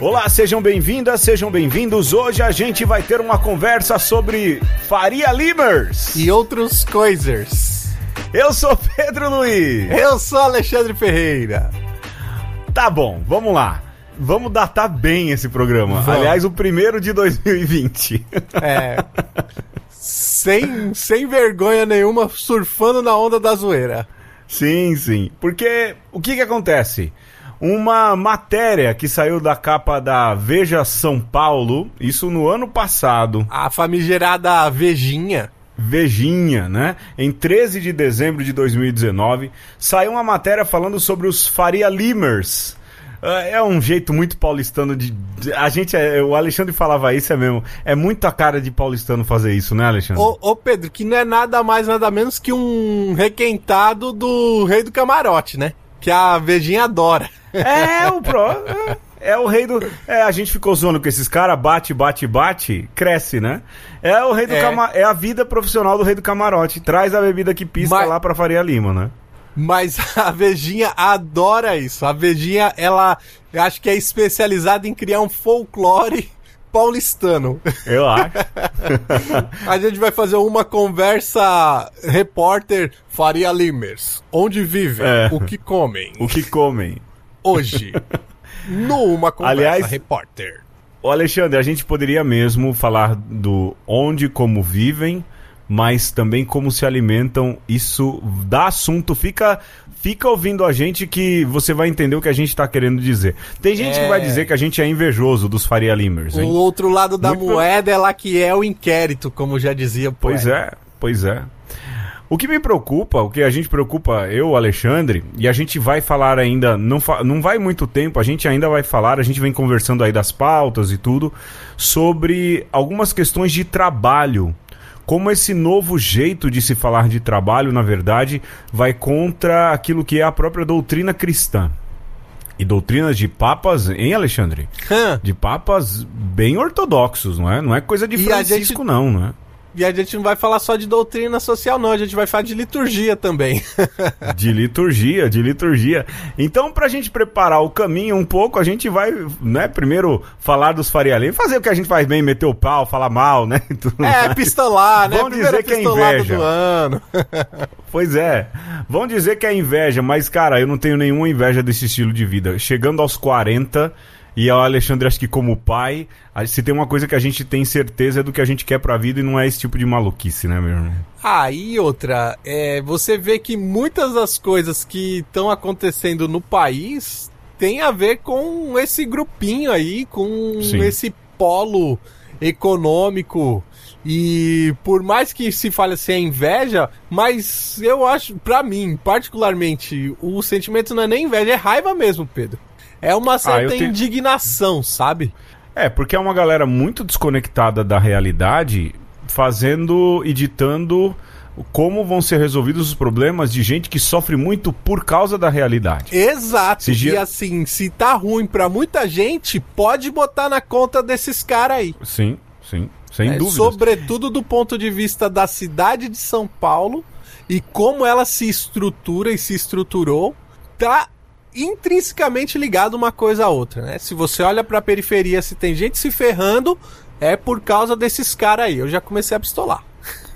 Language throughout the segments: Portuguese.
Olá, sejam bem-vindas, sejam bem-vindos. Hoje a gente vai ter uma conversa sobre Faria Limers e outros coisas. Eu sou Pedro Luiz. Eu sou Alexandre Ferreira. Tá bom, vamos lá. Vamos datar bem esse programa. Vamos. Aliás, o primeiro de 2020. É. sem, sem vergonha nenhuma, surfando na onda da zoeira. Sim, sim. Porque o que que acontece? Uma matéria que saiu da capa da Veja São Paulo, isso no ano passado. A famigerada Vejinha. Vejinha, né? Em 13 de dezembro de 2019, saiu uma matéria falando sobre os Faria Limers. É, é um jeito muito paulistano de. A gente. É, o Alexandre falava isso, é mesmo. É muito a cara de paulistano fazer isso, né, Alexandre? Ô, ô, Pedro, que não é nada mais, nada menos que um requentado do Rei do Camarote, né? Que a Vejinha adora. É, o pro. É, é o rei do. É, a gente ficou zoando com esses caras, bate, bate, bate, cresce, né? É o rei do é. Cama... É a vida profissional do rei do camarote. Traz a bebida que pisca Mas... lá pra Faria Lima, né? Mas a Vejinha adora isso. A Vejinha, ela acho que é especializada em criar um folclore paulistano. Eu acho. a gente vai fazer uma conversa repórter Faria Limers. Onde vivem? É. O que comem? O que comem? Hoje. numa conversa Aliás, repórter. O Alexandre, a gente poderia mesmo falar do onde como vivem mas também como se alimentam. Isso dá assunto, fica fica ouvindo a gente que você vai entender o que a gente está querendo dizer. Tem gente é... que vai dizer que a gente é invejoso dos Faria Limers. Hein? O outro lado da Muito moeda é lá que é o inquérito, como já dizia Pois é, pois é. O que me preocupa, o que a gente preocupa, eu, Alexandre, e a gente vai falar ainda, não, não vai muito tempo, a gente ainda vai falar, a gente vem conversando aí das pautas e tudo, sobre algumas questões de trabalho como esse novo jeito de se falar de trabalho, na verdade, vai contra aquilo que é a própria doutrina cristã. E doutrinas de papas, hein, Alexandre? de papas bem ortodoxos, não é? Não é coisa de Francisco, gente... não, não é? E a gente não vai falar só de doutrina social, não. A gente vai falar de liturgia também. de liturgia, de liturgia. Então, pra gente preparar o caminho um pouco, a gente vai, né, primeiro falar dos Faria Lima, fazer o que a gente faz bem, meter o pau, falar mal, né? é, pistolar, né? Vamos dizer que é inveja. Do ano. pois é. Vão dizer que é inveja, mas, cara, eu não tenho nenhuma inveja desse estilo de vida. Chegando aos 40 e o Alexandre, acho que como pai, se tem uma coisa que a gente tem certeza é do que a gente quer pra vida e não é esse tipo de maluquice, né, meu irmão? Ah, e outra, é, você vê que muitas das coisas que estão acontecendo no país tem a ver com esse grupinho aí, com Sim. esse polo econômico. E por mais que se fale assim, é inveja, mas eu acho, para mim, particularmente, o sentimento não é nem inveja, é raiva mesmo, Pedro. É uma ah, certa ah, indignação, sabe? É, porque é uma galera muito desconectada da realidade, fazendo, editando como vão ser resolvidos os problemas de gente que sofre muito por causa da realidade. Exato. Se e assim, se tá ruim para muita gente, pode botar na conta desses caras aí. Sim, sim, sem é, dúvida. Sobretudo do ponto de vista da cidade de São Paulo e como ela se estrutura e se estruturou, tá intrinsecamente ligado uma coisa a outra, né? Se você olha para a periferia, se tem gente se ferrando, é por causa desses caras aí. Eu já comecei a pistolar.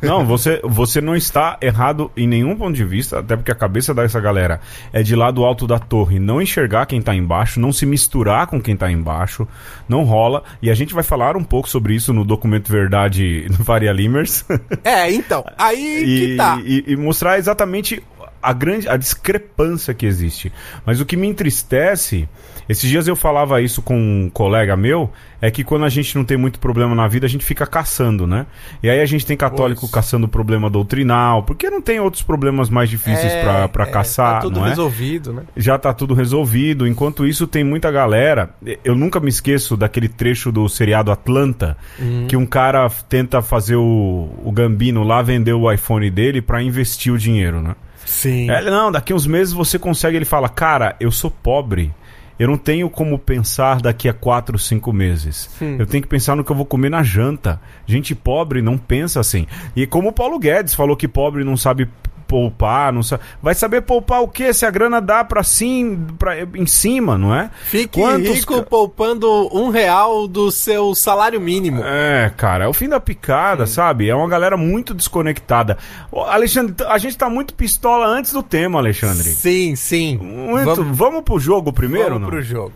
Não, você, você não está errado em nenhum ponto de vista, até porque a cabeça dessa galera é de lá do alto da torre não enxergar quem está embaixo, não se misturar com quem está embaixo, não rola. E a gente vai falar um pouco sobre isso no documento Verdade do Faria Limers. É, então, aí e, que tá. E, e mostrar exatamente a grande a discrepância que existe. Mas o que me entristece, esses dias eu falava isso com um colega meu, é que quando a gente não tem muito problema na vida, a gente fica caçando, né? E aí a gente tem católico Poxa. caçando problema doutrinal, porque não tem outros problemas mais difíceis é, para é, caçar, tá tudo não é? resolvido, né? Já tá tudo resolvido. Enquanto isso, tem muita galera. Eu nunca me esqueço daquele trecho do seriado Atlanta, hum. que um cara tenta fazer o, o Gambino lá vender o iPhone dele para investir o dinheiro, né? Sim. É, não, daqui uns meses você consegue. Ele fala, cara, eu sou pobre. Eu não tenho como pensar daqui a quatro, cinco meses. Hum. Eu tenho que pensar no que eu vou comer na janta. Gente pobre não pensa assim. E como o Paulo Guedes falou que pobre não sabe poupar, não sabe. Vai saber poupar o quê? Se a grana dá pra sim, pra, em cima, não é? Fique Quantos... rico poupando um real do seu salário mínimo. É, cara, é o fim da picada, sabe? É uma galera muito desconectada. Alexandre, a gente tá muito pistola antes do tema, Alexandre. Sim, sim. Muito. Vamos, Vamos pro jogo primeiro? Vamos não? pro jogo.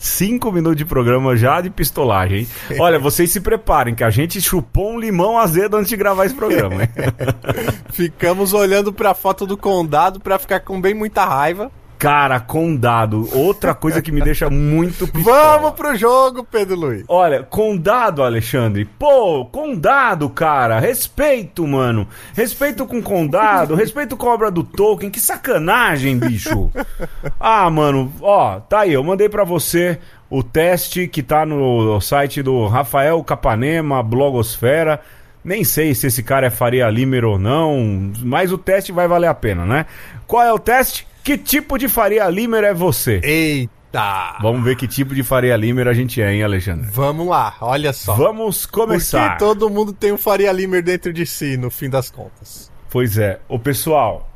Cinco minutos de programa já de pistolagem, hein? Olha, vocês se preparem, que a gente chupou um limão azedo antes de gravar esse programa? Ficamos olhando pra foto do condado pra ficar com bem muita raiva. Cara, Condado, outra coisa que me deixa muito pistola. Vamos pro jogo, Pedro Luiz. Olha, Condado, Alexandre. Pô, Condado, cara. Respeito, mano. Respeito com Condado, respeito com a obra do Tolkien. Que sacanagem, bicho. Ah, mano, ó, tá aí, eu mandei para você o teste que tá no site do Rafael Capanema, Blogosfera. Nem sei se esse cara é Faria Limer ou não, mas o teste vai valer a pena, né? Qual é o teste? Que tipo de Faria Limer é você? Eita! Vamos ver que tipo de Faria Limer a gente é, hein, Alexandre? Vamos lá, olha só. Vamos começar. Porque todo mundo tem um Faria Limer dentro de si, no fim das contas. Pois é. O pessoal,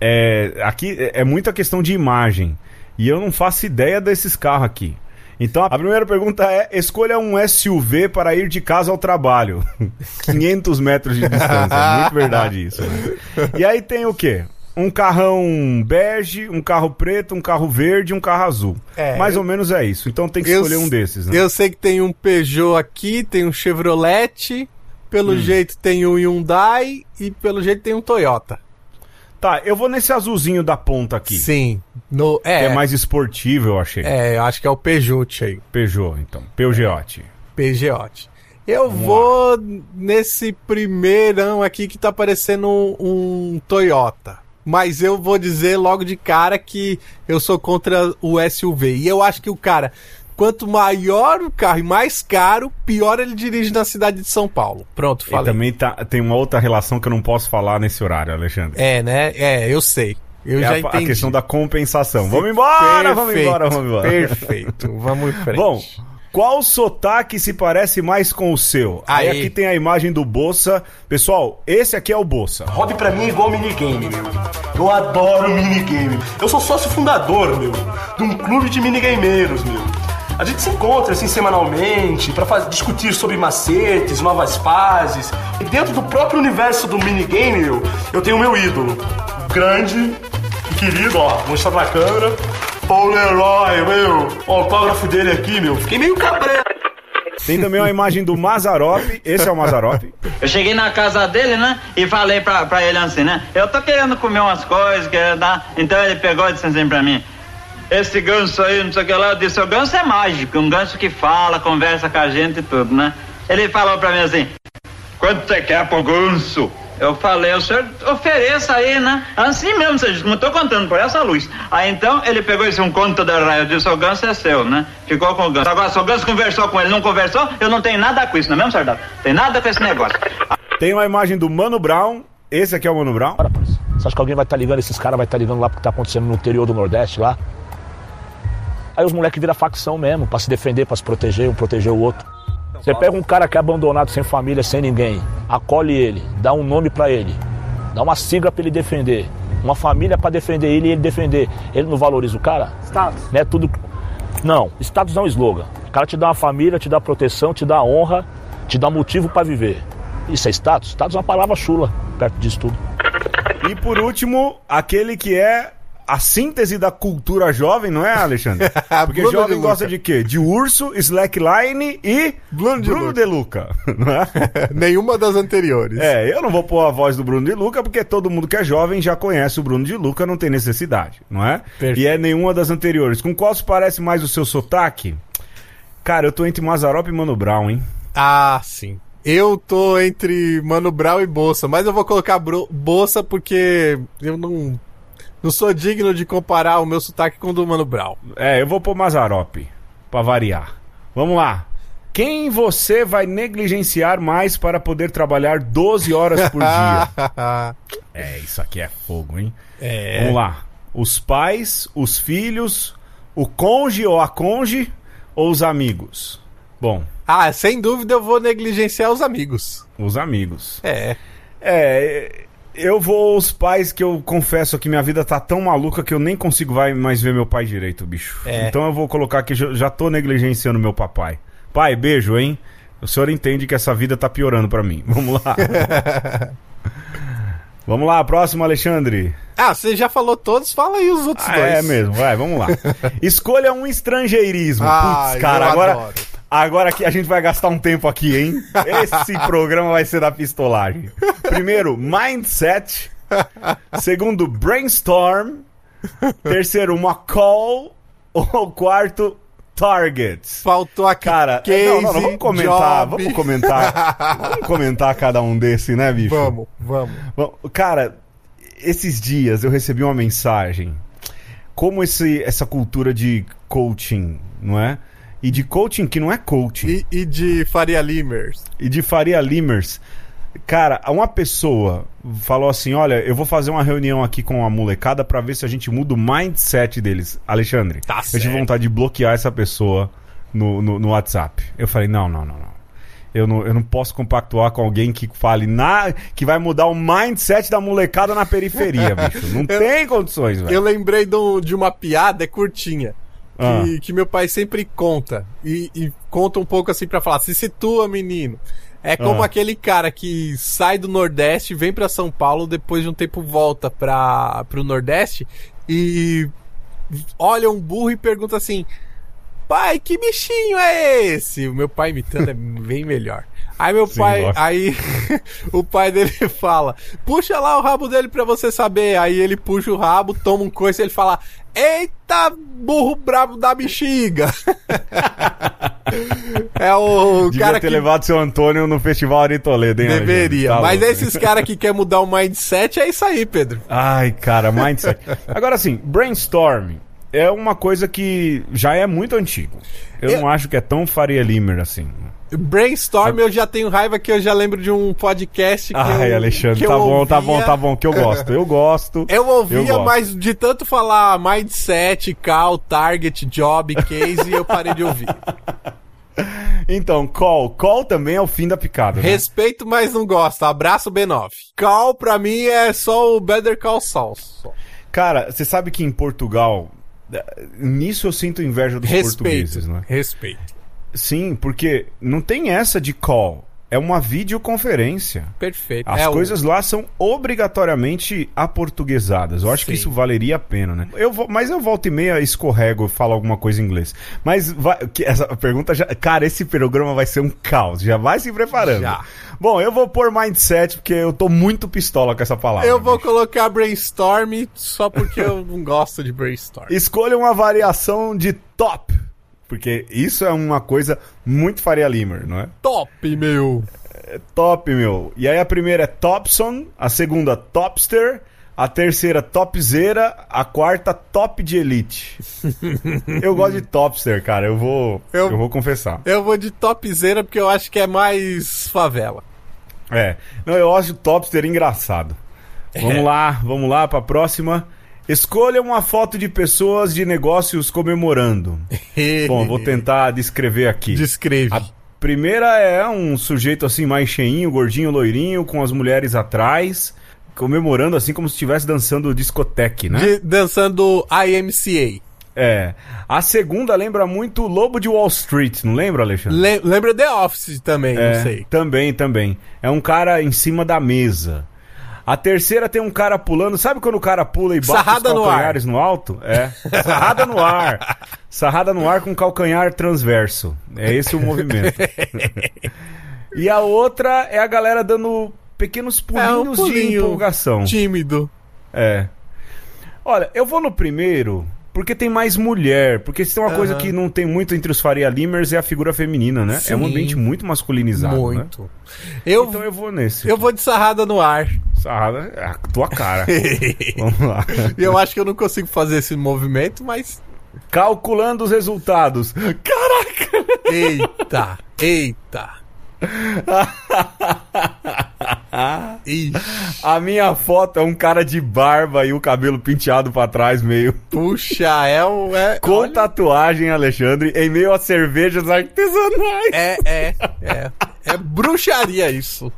é, aqui é muita questão de imagem. E eu não faço ideia desses carros aqui. Então a primeira pergunta é: escolha um SUV para ir de casa ao trabalho. 500 metros de distância. É muito verdade isso. Né? E aí tem o quê? Um carrão bege, um carro preto, um carro verde, um carro azul. É, Mais ou menos é isso. Então tem que escolher um desses, né? Eu sei que tem um Peugeot aqui, tem um Chevrolet, pelo hum. jeito tem um Hyundai e pelo jeito tem um Toyota. Tá, eu vou nesse azulzinho da ponta aqui. Sim. No, é, é mais esportivo, eu achei. É, eu acho que é o Peugeot aí. Peugeot, então. Peugeot. Peugeot. Eu Vamos vou lá. nesse primeirão aqui que tá parecendo um, um Toyota mas eu vou dizer logo de cara que eu sou contra o SUV. E eu acho que o cara, quanto maior o carro e mais caro, pior ele dirige na cidade de São Paulo. Pronto, falei. E também tá, tem uma outra relação que eu não posso falar nesse horário, Alexandre. É, né? É, eu sei. Eu é já a, entendi. a questão da compensação. Sim, vamos embora, perfeito, vamos embora, vamos embora. Perfeito, vamos em frente. Bom, qual sotaque se parece mais com o seu? Aí. Aí aqui tem a imagem do Bolsa. Pessoal, esse aqui é o Bolsa. Hobby pra mim é igual minigame, meu. Eu adoro minigame. Eu sou sócio fundador, meu, de um clube de minigameiros, meu. A gente se encontra assim semanalmente para discutir sobre macetes, novas fases. E dentro do próprio universo do minigame, meu, eu tenho o meu ídolo. Grande e querido, ó, vou mostrar na câmera. Paul Leroy, meu. O autógrafo dele aqui, meu. Fiquei meio cabreiro. Tem também uma imagem do Mazarop. Esse é o Mazarop. Eu cheguei na casa dele, né? E falei pra, pra ele assim, né? Eu tô querendo comer umas coisas, querendo dar. Então ele pegou e disse assim pra mim: Esse ganso aí, não sei o que lá. Eu disse: O ganso é mágico, um ganso que fala, conversa com a gente e tudo, né? Ele falou pra mim assim: Quanto você quer pro ganso? Eu falei, o senhor ofereça aí, né? Assim mesmo, você não estou contando por essa luz. Aí então ele pegou esse um conto da raia, eu disse, o ganso é seu, né? Ficou com o ganso. Agora, se o ganso conversou com ele, não conversou, eu não tenho nada com isso, não é mesmo, soldado? Tem nada com esse negócio. Tem uma imagem do Mano Brown. Esse aqui é o Mano Brown? Para, Você acha que alguém vai estar tá ligando, esses caras vai estar tá ligando lá porque está acontecendo no interior do Nordeste lá? Aí os moleques viram facção mesmo, para se defender, para se proteger, um proteger o outro. Você pega um cara que é abandonado, sem família, sem ninguém, acolhe ele, dá um nome para ele, dá uma sigla para ele defender, uma família para defender ele e ele defender. Ele não valoriza o cara? Status. Não é tudo. Não, status é um slogan. O cara te dá uma família, te dá proteção, te dá honra, te dá motivo para viver. Isso é status? Status é uma palavra chula perto disso tudo. E por último, aquele que é a síntese da cultura jovem, não é, Alexandre? Porque jovem de gosta de quê? De urso, slackline e Bruno de, Bruno de Luca. Não é? Nenhuma das anteriores. É, eu não vou pôr a voz do Bruno de Luca porque todo mundo que é jovem já conhece o Bruno de Luca, não tem necessidade, não é? Perfeito. E é nenhuma das anteriores. Com qual se parece mais o seu sotaque? Cara, eu tô entre Mazarop e Mano Brown, hein? Ah, sim. Eu tô entre Mano Brown e Bolsa, mas eu vou colocar Bolsa porque eu não não sou digno de comparar o meu sotaque com o do Mano Brown. É, eu vou pôr Mazarop, pra variar. Vamos lá. Quem você vai negligenciar mais para poder trabalhar 12 horas por dia? é, isso aqui é fogo, hein? É. Vamos lá. Os pais, os filhos, o conge ou a conge ou os amigos? Bom. Ah, sem dúvida eu vou negligenciar os amigos. Os amigos. É. É, Eu vou aos pais que eu confesso que minha vida tá tão maluca que eu nem consigo vai mais ver meu pai direito, bicho. É. Então eu vou colocar que já- tô negligenciando meu papai. Pai, beijo, hein? O senhor entende que essa vida tá piorando pra mim. Vamos lá. Vamos lá, próximo, Alexandre. Ah, você já falou todos, fala aí os outros Ah, dois. é mesmo, vai, vamos lá. Escolha um estrangeirismo. Ah, Putz, cara, agora, adoro. Agora que a gente vai gastar um tempo aqui, hein? Esse programa vai ser da pistolagem. Primeiro, mindset. Segundo, brainstorm. Terceiro, uma call. Ou quarto, targets. Faltou aqui Cara, case, não, não, não, vamos comentar, job. vamos comentar, vamos comentar cada um desse, né, bicho? Vamos, vamos. Cara, esses dias eu recebi uma mensagem. Como esse, essa cultura de coaching, não é? E de coaching que não é coaching. E, e de Faria Limers. E de Faria Limers. Cara, uma pessoa falou assim: Olha, eu vou fazer uma reunião aqui com a molecada pra ver se a gente muda o mindset deles. Alexandre, Tá eu tive vontade de bloquear essa pessoa no, no, no WhatsApp. Eu falei: Não, não, não, não. Eu não, eu não posso compactuar com alguém que fale na, que vai mudar o mindset da molecada na periferia, bicho. Não tem condições, velho. Eu lembrei de, um- de uma piada, é curtinha. Que, Ah. que meu pai sempre conta. E, e conta um pouco assim pra falar: se situa, menino. É como Ah. aquele cara que sai do Nordeste, vem pra São Paulo, depois de um tempo volta pra, pro Nordeste e olha um burro e pergunta assim: Pai, que bichinho é esse? O meu pai imitando é bem melhor. Aí meu Sim, pai, lógico. aí o pai dele fala: "Puxa lá o rabo dele pra você saber". Aí ele puxa o rabo, toma um coice e ele fala: "Eita, burro brabo da bexiga". é o Devia cara ter que levado seu Antônio no Festival Ari Toledo, hein, deveria. Tá Mas louco. esses caras que quer mudar o mindset é isso aí, Pedro. Ai, cara, mindset. Agora assim, brainstorm é uma coisa que já é muito antigo. Eu, Eu- não acho que é tão Faria Limer assim. Brainstorm eu já tenho raiva que eu já lembro de um podcast que Ai, eu, Alexandre, que eu tá bom, tá bom, tá bom, que eu gosto. Eu gosto. Eu ouvia, gosto. mas de tanto falar mindset, call, target, job, case, eu parei de ouvir. Então, call. Call também é o fim da picada. né? Respeito, mas não gosto. Abraço, B9. Call, pra mim, é só o Better Call Saul. Cara, você sabe que em Portugal. Nisso eu sinto inveja dos Respeito. portugueses, né? Respeito. Sim, porque não tem essa de call. É uma videoconferência. Perfeito. As É o- coisas lá são obrigatoriamente aportuguesadas. Eu acho que Sim. isso valeria a pena, né? Eu vou, mas eu volto e meia escorrego e falo alguma coisa em inglês. Mas vai, que essa pergunta já. Cara, esse programa vai ser um caos. Já vai se preparando. Já. Bom, eu vou pôr mindset porque eu tô muito pistola com essa palavra. Eu vou bicho. colocar brainstorm só porque eu não gosto de brainstorm. Escolha uma variação de top. Porque isso é uma coisa muito Faria Limer, não é? Top, meu. Top, meu. E aí a primeira é Topson, a segunda Topster, a terceira Topzera, a quarta Top de Elite. eu gosto de Topster, cara. Eu vou, eu... Eu- vou confessar. Eu vou de topzera porque eu acho que é mais favela. É. Não, eu acho o Topster engraçado. Vamos lá, vamos lá pra próxima. Escolha uma foto de pessoas de negócios comemorando. Bom, vou tentar descrever aqui. Descreve. A primeira é um sujeito assim mais cheinho, gordinho, loirinho, com as mulheres atrás, comemorando assim como se estivesse dançando discoteque, né? De- dançando IMCA. É. A segunda lembra muito Lobo de Wall Street, não lembra, Alexandre? Le- lembra The Office também, é, não sei. Também, também. É um cara em cima da mesa. A terceira tem um cara pulando. Sabe quando o cara pula e bate Sarrada os no ar. calcanhares no, alto? É. Sarrada no ar. Sarrada no ar com calcanhar transverso. É esse o movimento. e a outra é a galera dando pequenos É um pulinhos de empolgação. Tímido. É. Olha, eu vou no primeiro porque tem mais mulher. Porque se tem uma coisa Aham. que não tem muito entre os Faria Limers é a figura feminina, né? É um Sim. ambiente muito masculinizado, né? Muito. Eu, Então eu vou nesse. eu vou de sarrada no ar. Sarrada é a tua cara. Vamos lá. E eu acho que eu não consigo fazer esse movimento, mas. Calculando os resultados. Caraca! Eita! Eita! A minha foto é um cara de barba e o cabelo penteado pra trás, meio. puxa, é o. É, Com olha, tatuagem, Alexandre, em meio a cervejas artesanais. é, é, é. É bruxaria isso.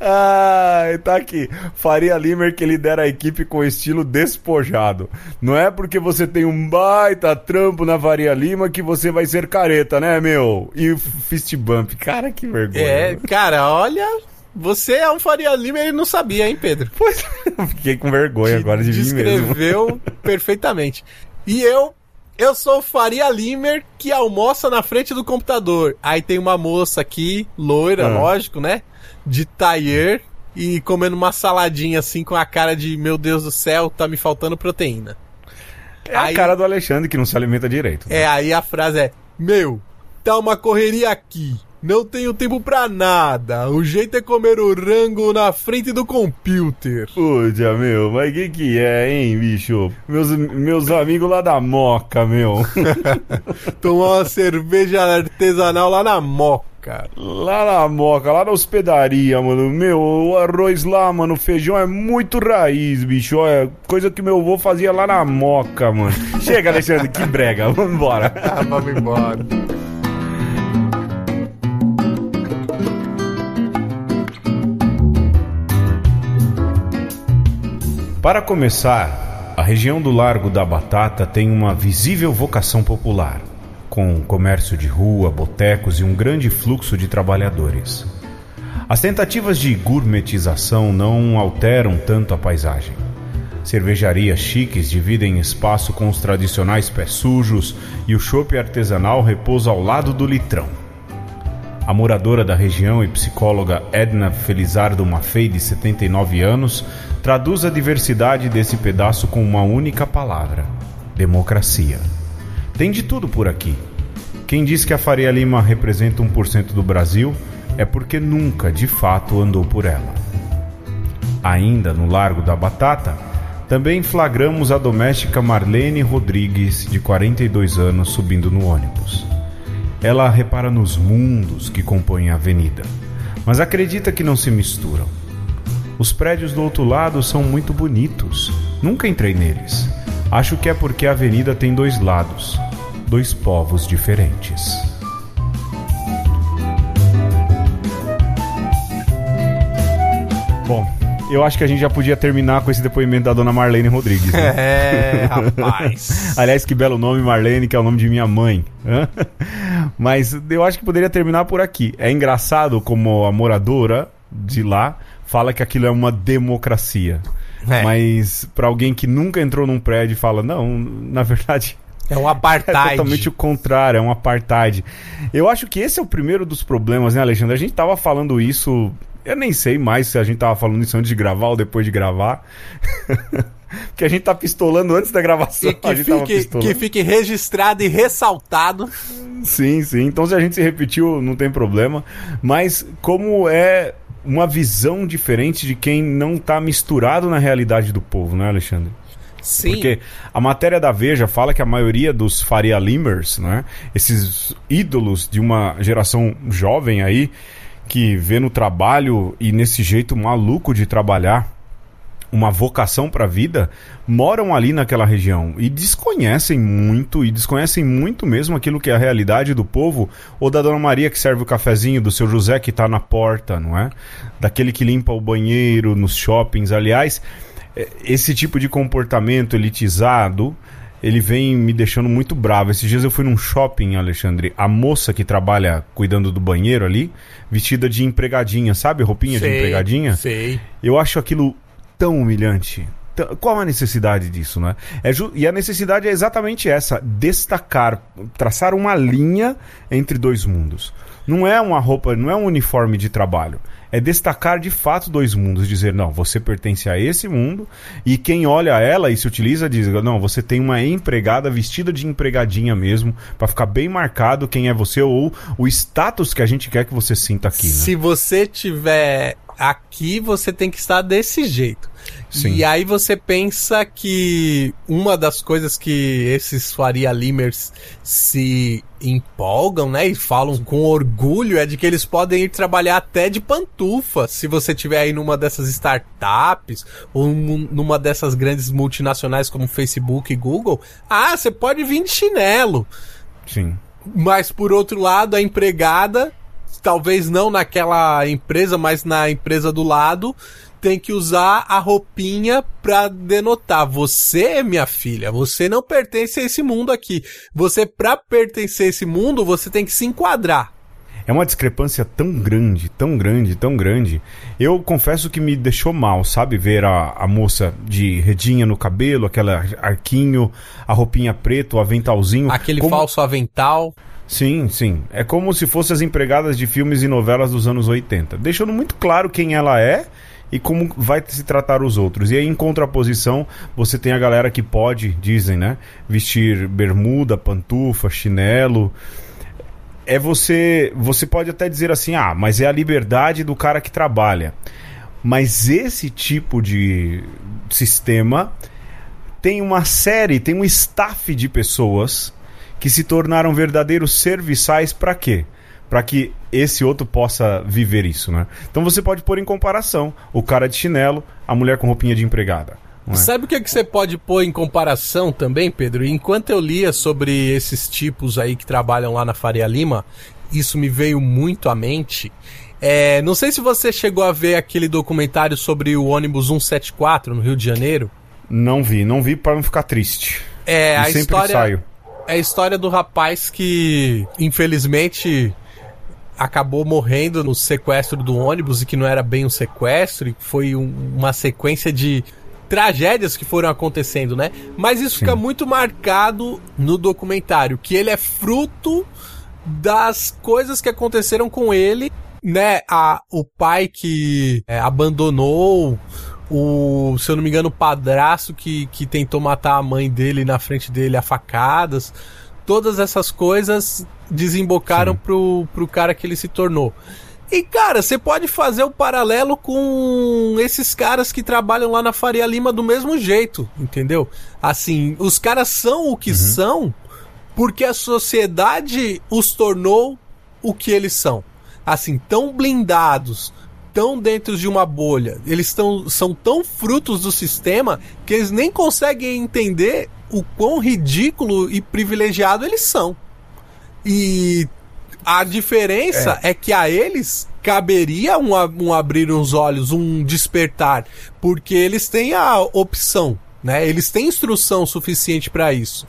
Ah, tá aqui. Faria Limer que lidera a equipe com estilo despojado. Não é porque você tem um baita trampo na Faria Lima que você vai ser careta, né, meu? E o fist bump. Cara, que vergonha. É, cara, olha. Você é um Faria Lima e ele não sabia, hein, Pedro? Pois, fiquei com vergonha agora de mim mesmo. Descreveu perfeitamente. E eu eu sou o Faria Limer que almoça na frente do computador. Aí tem uma moça aqui, loira, ah. lógico, né? De taier e comendo uma saladinha assim com a cara de meu Deus do céu, tá me faltando proteína. É aí, a cara do Alexandre que não se alimenta direito. Né? É, aí a frase é: Meu, tá uma correria aqui. Não tenho tempo pra nada. O jeito é comer o rango na frente do computer. Puxa, meu, mas que que é, hein, bicho? Meus, meus amigos lá da Moca, meu. Tomar uma cerveja artesanal lá na Moca. Lá na Moca, lá na hospedaria, mano. Meu, o arroz lá, mano, o feijão é muito raiz, bicho. É coisa que meu avô fazia lá na Moca, mano. Chega, Alexandre, que brega. Vamos embora. Vamos embora. Para começar, a região do Largo da Batata tem uma visível vocação popular, com comércio de rua, botecos e um grande fluxo de trabalhadores. As tentativas de gourmetização não alteram tanto a paisagem. Cervejarias chiques dividem espaço com os tradicionais pés sujos e o chopp artesanal repousa ao lado do litrão. A moradora da região e psicóloga Edna Felizardo Maffei, de 79 anos, traduz a diversidade desse pedaço com uma única palavra: democracia. Tem de tudo por aqui. Quem diz que a Faria Lima representa 1% do Brasil é porque nunca de fato andou por ela. Ainda no Largo da Batata, também flagramos a doméstica Marlene Rodrigues, de 42 anos, subindo no ônibus. Ela repara nos mundos que compõem a avenida, mas acredita que não se misturam. Os prédios do outro lado são muito bonitos. Nunca entrei neles. Acho que é porque a avenida tem dois lados, dois povos diferentes. Bom, eu acho que a gente já podia terminar com esse depoimento da dona Marlene Rodrigues. Né? É, rapaz. Aliás, que belo nome, Marlene, que é o nome de minha mãe. Mas eu acho que poderia terminar por aqui. É engraçado como a moradora de lá fala que aquilo é uma democracia. É. Mas para alguém que nunca entrou num prédio fala, não, na verdade. É um apartheid. É totalmente o contrário, é um apartheid. Eu acho que esse é o primeiro dos problemas, né, Alexandre? A gente tava falando isso. Eu nem sei mais se a gente tava falando isso antes de gravar ou depois de gravar. Porque a gente tá pistolando antes da gravação. E que, fique, que fique registrado e ressaltado. Sim, sim. Então se a gente se repetiu, não tem problema. Mas como é uma visão diferente de quem não está misturado na realidade do povo, né, Alexandre? Sim. Porque a matéria da Veja fala que a maioria dos Faria Limers, né, esses ídolos de uma geração jovem aí, que vê no trabalho e nesse jeito maluco de trabalhar uma vocação para a vida, moram ali naquela região e desconhecem muito, e desconhecem muito mesmo aquilo que é a realidade do povo, ou da Dona Maria que serve o cafezinho, do seu José que está na porta, não é? Daquele que limpa o banheiro nos shoppings. Aliás, é, esse tipo de comportamento elitizado ele vem me deixando muito bravo. Esses dias eu fui num shopping, Alexandre. A moça que trabalha cuidando do banheiro ali, vestida de empregadinha, sabe? Roupinha sei, de empregadinha. Sei. Eu acho aquilo tão humilhante. Qual a necessidade disso, né? É e a necessidade é exatamente essa: destacar, traçar uma linha entre dois mundos. Não é uma roupa, não é um uniforme de trabalho. É destacar de fato dois mundos, dizer, não, você pertence a esse mundo, e quem olha ela e se utiliza diz, não, você tem uma empregada vestida de empregadinha mesmo, para ficar bem marcado quem é você ou o status que a gente quer que você sinta aqui. Né? Se você tiver aqui, você tem que estar desse jeito. Sim. E aí você pensa que uma das coisas que esses Faria Limers se empolgam, né, e falam com orgulho é de que eles podem ir trabalhar até de pantufa, se você tiver aí numa dessas startups ou numa dessas grandes multinacionais como Facebook e Google. Ah, você pode vir de chinelo. Sim. Mas por outro lado, a empregada talvez não naquela empresa, mas na empresa do lado, tem que usar a roupinha pra denotar. Você, minha filha, você não pertence a esse mundo aqui. Você, pra pertencer a esse mundo, você tem que se enquadrar. É uma discrepância tão grande, tão grande, tão grande. Eu confesso que me deixou mal, sabe? Ver a, a moça de redinha no cabelo, aquele arquinho, a roupinha preta, o aventalzinho. Aquele como... falso avental. Sim, sim. É como se fossem as empregadas de filmes e novelas dos anos 80. Deixando muito claro quem ela é e como vai se tratar os outros. E aí, em contraposição, você tem a galera que pode, dizem, né? Vestir bermuda, pantufa, chinelo. É você. Você pode até dizer assim, ah, mas é a liberdade do cara que trabalha. Mas esse tipo de sistema tem uma série, tem um staff de pessoas que se tornaram verdadeiros serviçais para quê? para que esse outro possa viver isso, né? Então você pode pôr em comparação o cara de chinelo, a mulher com roupinha de empregada. É? Sabe o que, é que você pode pôr em comparação também, Pedro? Enquanto eu lia sobre esses tipos aí que trabalham lá na Faria Lima, isso me veio muito à mente. É, não sei se você chegou a ver aquele documentário sobre o ônibus 174 no Rio de Janeiro. Não vi, não vi para não ficar triste. É, e a história. Saio. É a história do rapaz que, infelizmente, acabou morrendo no sequestro do ônibus e que não era bem um sequestro, e foi um, uma sequência de tragédias que foram acontecendo, né? Mas isso Sim. fica muito marcado no documentário, que ele é fruto das coisas que aconteceram com ele, né? A, o pai que é, abandonou o, se eu não me engano, o padrasto que, que tentou matar a mãe dele na frente dele a facadas. Todas essas coisas desembocaram pro, pro cara que ele se tornou. E, cara, você pode fazer o paralelo com esses caras que trabalham lá na Faria Lima do mesmo jeito, entendeu? Assim, os caras são o que uhum. são porque a sociedade os tornou o que eles são. Assim, tão blindados, tão dentro de uma bolha, eles tão, são tão frutos do sistema que eles nem conseguem entender o quão ridículo e privilegiado eles são. E a diferença é, é que a eles caberia um, um, abrir os olhos, um despertar, porque eles têm a opção, né? Eles têm instrução suficiente para isso.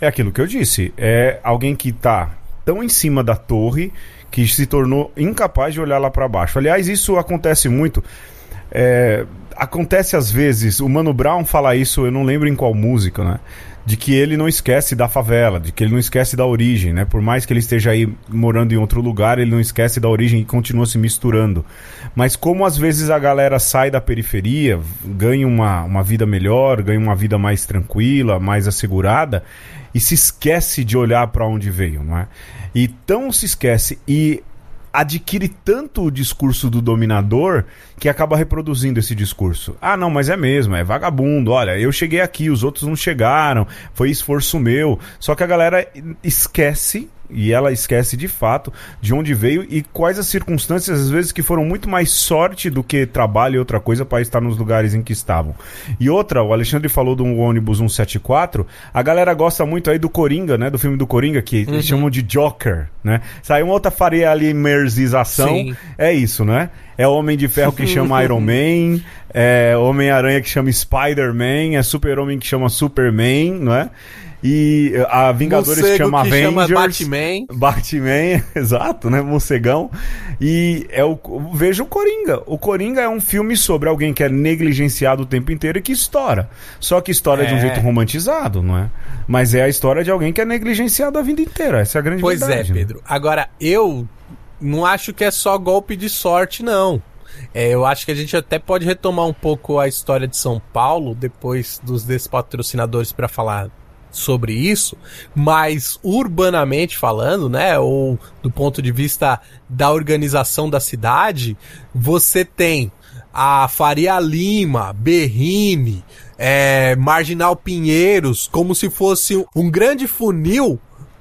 É aquilo que eu disse, é alguém que tá tão em cima da torre que se tornou incapaz de olhar lá para baixo. Aliás, isso acontece muito. É, acontece às vezes, o Mano Brown fala isso, eu não lembro em qual música, né? de que ele não esquece da favela, de que ele não esquece da origem, né? Por mais que ele esteja aí morando em outro lugar, ele não esquece da origem e continua se misturando. Mas como às vezes a galera sai da periferia, ganha uma, uma vida melhor, ganha uma vida mais tranquila, mais assegurada, e se esquece de olhar para onde veio, não é? E tão se esquece e adquire tanto o discurso do dominador que acaba reproduzindo esse discurso. Ah, não, mas é mesmo, é vagabundo. Olha, eu cheguei aqui, os outros não chegaram, foi esforço meu. Só que a galera esquece e ela esquece de fato de onde veio e quais as circunstâncias, às vezes, que foram muito mais sorte do que trabalho e outra coisa para estar nos lugares em que estavam. E outra, o Alexandre falou do ônibus 174, a galera gosta muito aí do Coringa, né? Do filme do Coringa, que uhum. eles chamam de Joker, né? Saiu uma outra faria ali, merzização. É isso, né? É Homem de Ferro que chama Iron Man, é Homem-Aranha que chama Spider-Man, é Super-Homem que chama Superman, não é? E a Vingadores Morcego chama que Avengers. Chama Batman. Batman, exato, né? Morcegão. E é o, veja o Coringa. O Coringa é um filme sobre alguém que é negligenciado o tempo inteiro e que estoura. Só que estoura é. de um é. jeito romantizado, não é? Mas é a história de alguém que é negligenciado a vida inteira. Essa é a grande pois verdade. Pois é, Pedro. Né? Agora, eu não acho que é só golpe de sorte, não. É, eu acho que a gente até pode retomar um pouco a história de São Paulo depois dos despatrocinadores para falar sobre isso, mas urbanamente falando, né, ou do ponto de vista da organização da cidade, você tem a Faria Lima, Berrine, é, Marginal Pinheiros, como se fosse um grande funil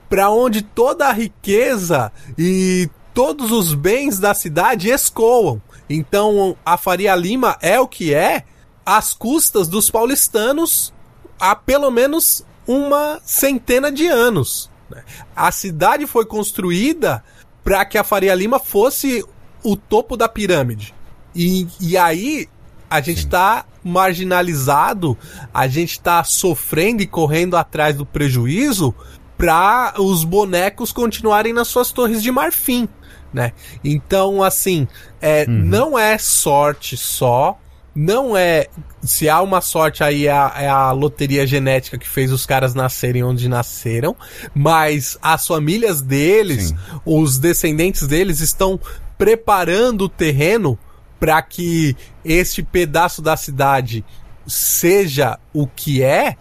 para onde toda a riqueza e todos os bens da cidade escoam. Então a Faria Lima é o que é às custas dos paulistanos há pelo menos uma centena de anos. Né? A cidade foi construída para que a Faria Lima fosse o topo da pirâmide. E, e aí a gente está marginalizado, a gente está sofrendo e correndo atrás do prejuízo para os bonecos continuarem nas suas torres de marfim, né? Então, assim, é, uhum. não é sorte só, não é. Se há uma sorte aí é a, é a, loteria genética que fez os caras nascerem onde nasceram, mas as famílias deles, Sim. os descendentes deles estão preparando o terreno para que este pedaço da cidade seja o que é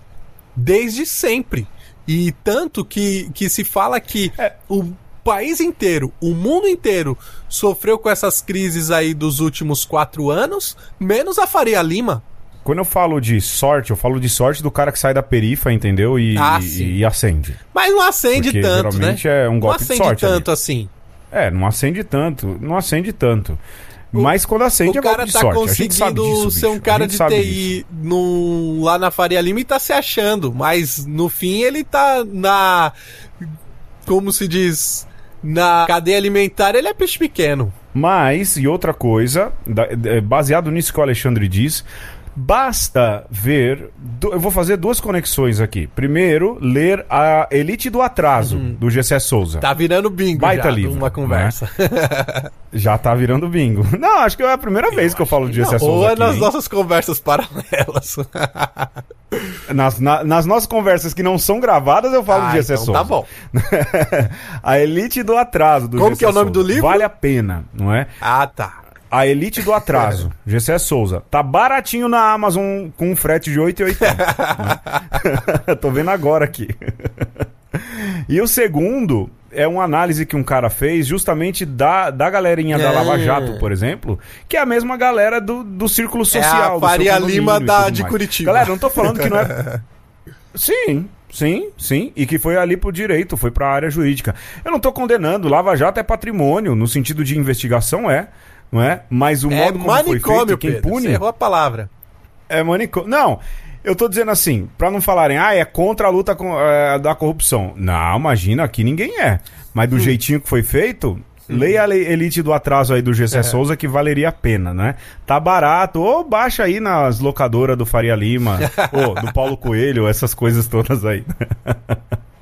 desde sempre. E tanto que, que se fala que é. o país inteiro, o mundo inteiro, sofreu com essas crises aí dos últimos quatro anos, menos a Faria Lima. Quando eu falo de sorte, eu falo de sorte do cara que sai da perifa, entendeu? E, ah, e, e acende. Mas não acende Porque tanto, geralmente né? é um golpe de sorte. Não acende tanto ali. assim. É, não acende tanto, não acende tanto. Mas quando acende o é cara tá sorte. conseguindo disso, ser um cara de TI no, lá na Faria Lima e tá se achando, mas no fim ele tá na como se diz, na cadeia alimentar, ele é peixe pequeno. Mas, e outra coisa, baseado nisso que o Alexandre diz, Basta ver. Eu vou fazer duas conexões aqui. Primeiro, ler a Elite do Atraso, uhum. do GC Souza. Tá virando bingo Baita já, livro, uma conversa. Né? já tá virando bingo. Não, acho que é a primeira vez que eu falo de GC Souza. Ou é aqui, nas hein? nossas conversas paralelas. nas, na, nas nossas conversas que não são gravadas, eu falo ah, de GC então Souza. Tá bom. a Elite do Atraso, do Como GC que é o nome Souza. do livro? Vale a pena, não é? Ah, tá. A Elite do Atraso, GC Souza. Tá baratinho na Amazon com um frete de 8,80. né? Tô vendo agora aqui. e o segundo é uma análise que um cara fez justamente da, da galerinha é. da Lava Jato, por exemplo, que é a mesma galera do, do círculo social. É a Faria Lima da, de Curitiba. Galera, não tô falando que não é... Sim, Sim, sim, e que foi ali pro direito, foi pra área jurídica. Eu não tô condenando, Lava Jato é patrimônio, no sentido de investigação é não é? Mas o é modo como foi feito, quem Pedro, pune... Você errou a palavra. É manicômio. Não, eu tô dizendo assim, para não falarem, ah, é contra a luta com, é, da corrupção. Não, imagina, aqui ninguém é. Mas do hum. jeitinho que foi feito, hum. leia a elite do atraso aí do GC é. Souza que valeria a pena, né? Tá barato, ou baixa aí nas locadoras do Faria Lima, ou do Paulo Coelho, essas coisas todas aí.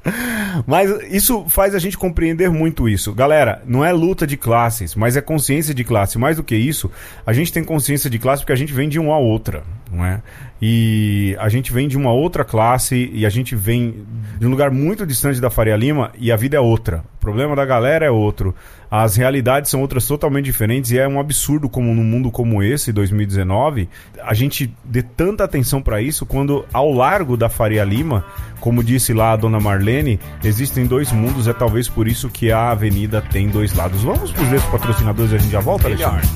Mas isso faz a gente compreender muito isso. Galera, não é luta de classes, mas é consciência de classe. Mais do que isso, a gente tem consciência de classe porque a gente vem de uma outra, não é? E a gente vem de uma outra classe e a gente vem de um lugar muito distante da Faria Lima e a vida é outra. O problema da galera é outro. As realidades são outras totalmente diferentes e é um absurdo como num mundo como esse, 2019, a gente dê tanta atenção para isso quando ao largo da Faria Lima, como disse lá a dona Marlene, existem dois mundos, é talvez por isso que a avenida tem dois lados. Vamos pros nossos patrocinadores e a gente já volta. Alexandre?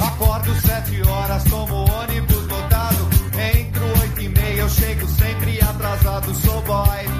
Acordo sete horas, tomo ônibus lotado, entro oito e meia, eu chego sempre atrasado, sou boy.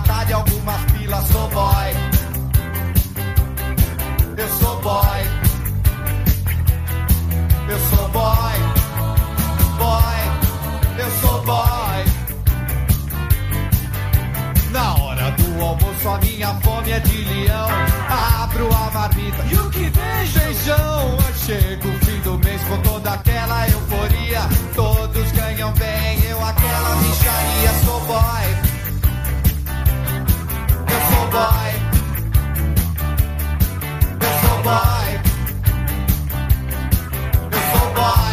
xerox e batalha algumas filas. Sou boy. Eu sou boy. Eu sou boy. Boy. Eu sou boy. Na hora do almoço a minha fome é de leão. Abro a marmita e o que tem? Feijão. Chego o fim do mês com toda aquela euforia. Todos ganham bem, eu aquela micharia. Sou boy. Eu sou boy. Eu sou boy. Eu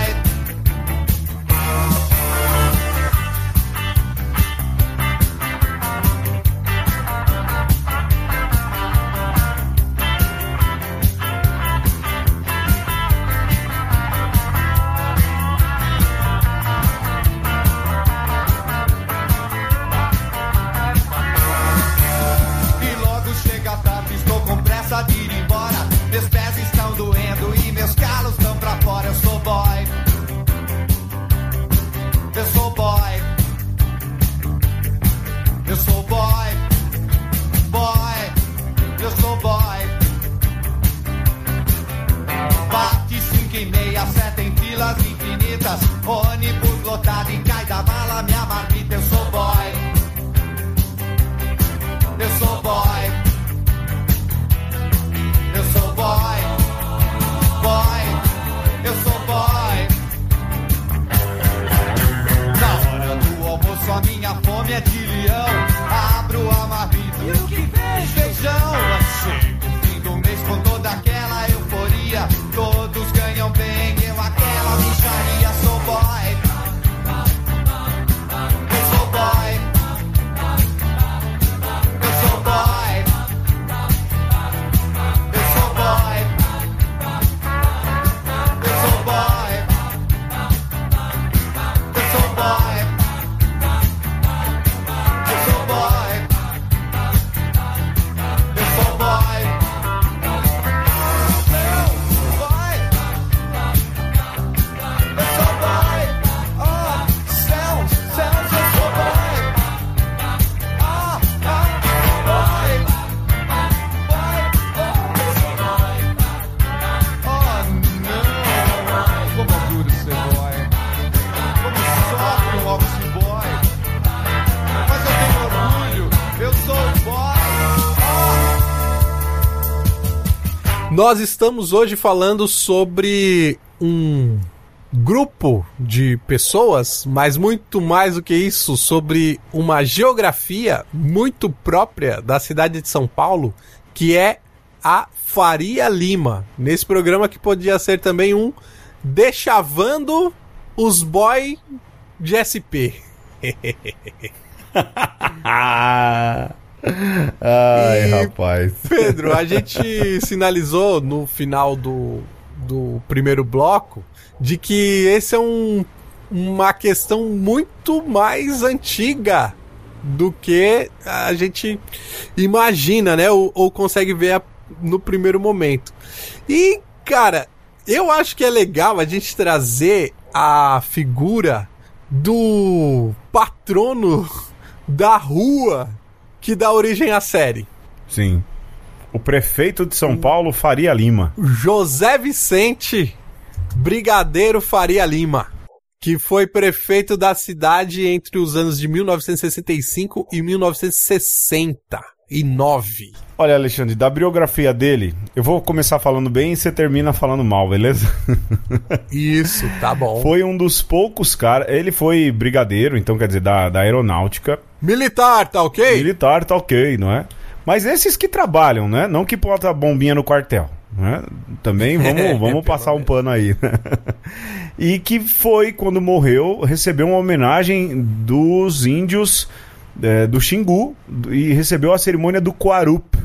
Nós estamos hoje falando sobre um grupo de pessoas, mas muito mais do que isso, sobre uma geografia muito própria da cidade de São Paulo, que é a Faria Lima. Nesse programa que podia ser também um Deixavando os boy de SP. Ai, E, rapaz. Pedro, a gente sinalizou no final do, do primeiro bloco de que esse é um, uma questão muito mais antiga do que a gente imagina, né? Ou, ou consegue ver a- no primeiro momento. E, cara, eu acho que é legal a gente trazer a figura do patrono da rua que dá origem à série. Sim. O prefeito de São Paulo, Faria Lima. José Vicente Brigadeiro Faria Lima, que foi prefeito da cidade entre os anos de 1965 e 1969. Olha, Alexandre, da biografia dele, eu vou começar falando bem e você termina falando mal, beleza? Isso, tá bom. Foi um dos poucos caras. Ele foi brigadeiro, então quer dizer, da, da aeronáutica. Militar, tá ok? Militar tá ok, não é? Mas esses que trabalham, né? Não que bota bombinha no quartel. Né? Também vamos, vamos passar um pano aí. né? e que foi, quando morreu, recebeu uma homenagem dos índios é, do Xingu e recebeu a cerimônia do Quarup.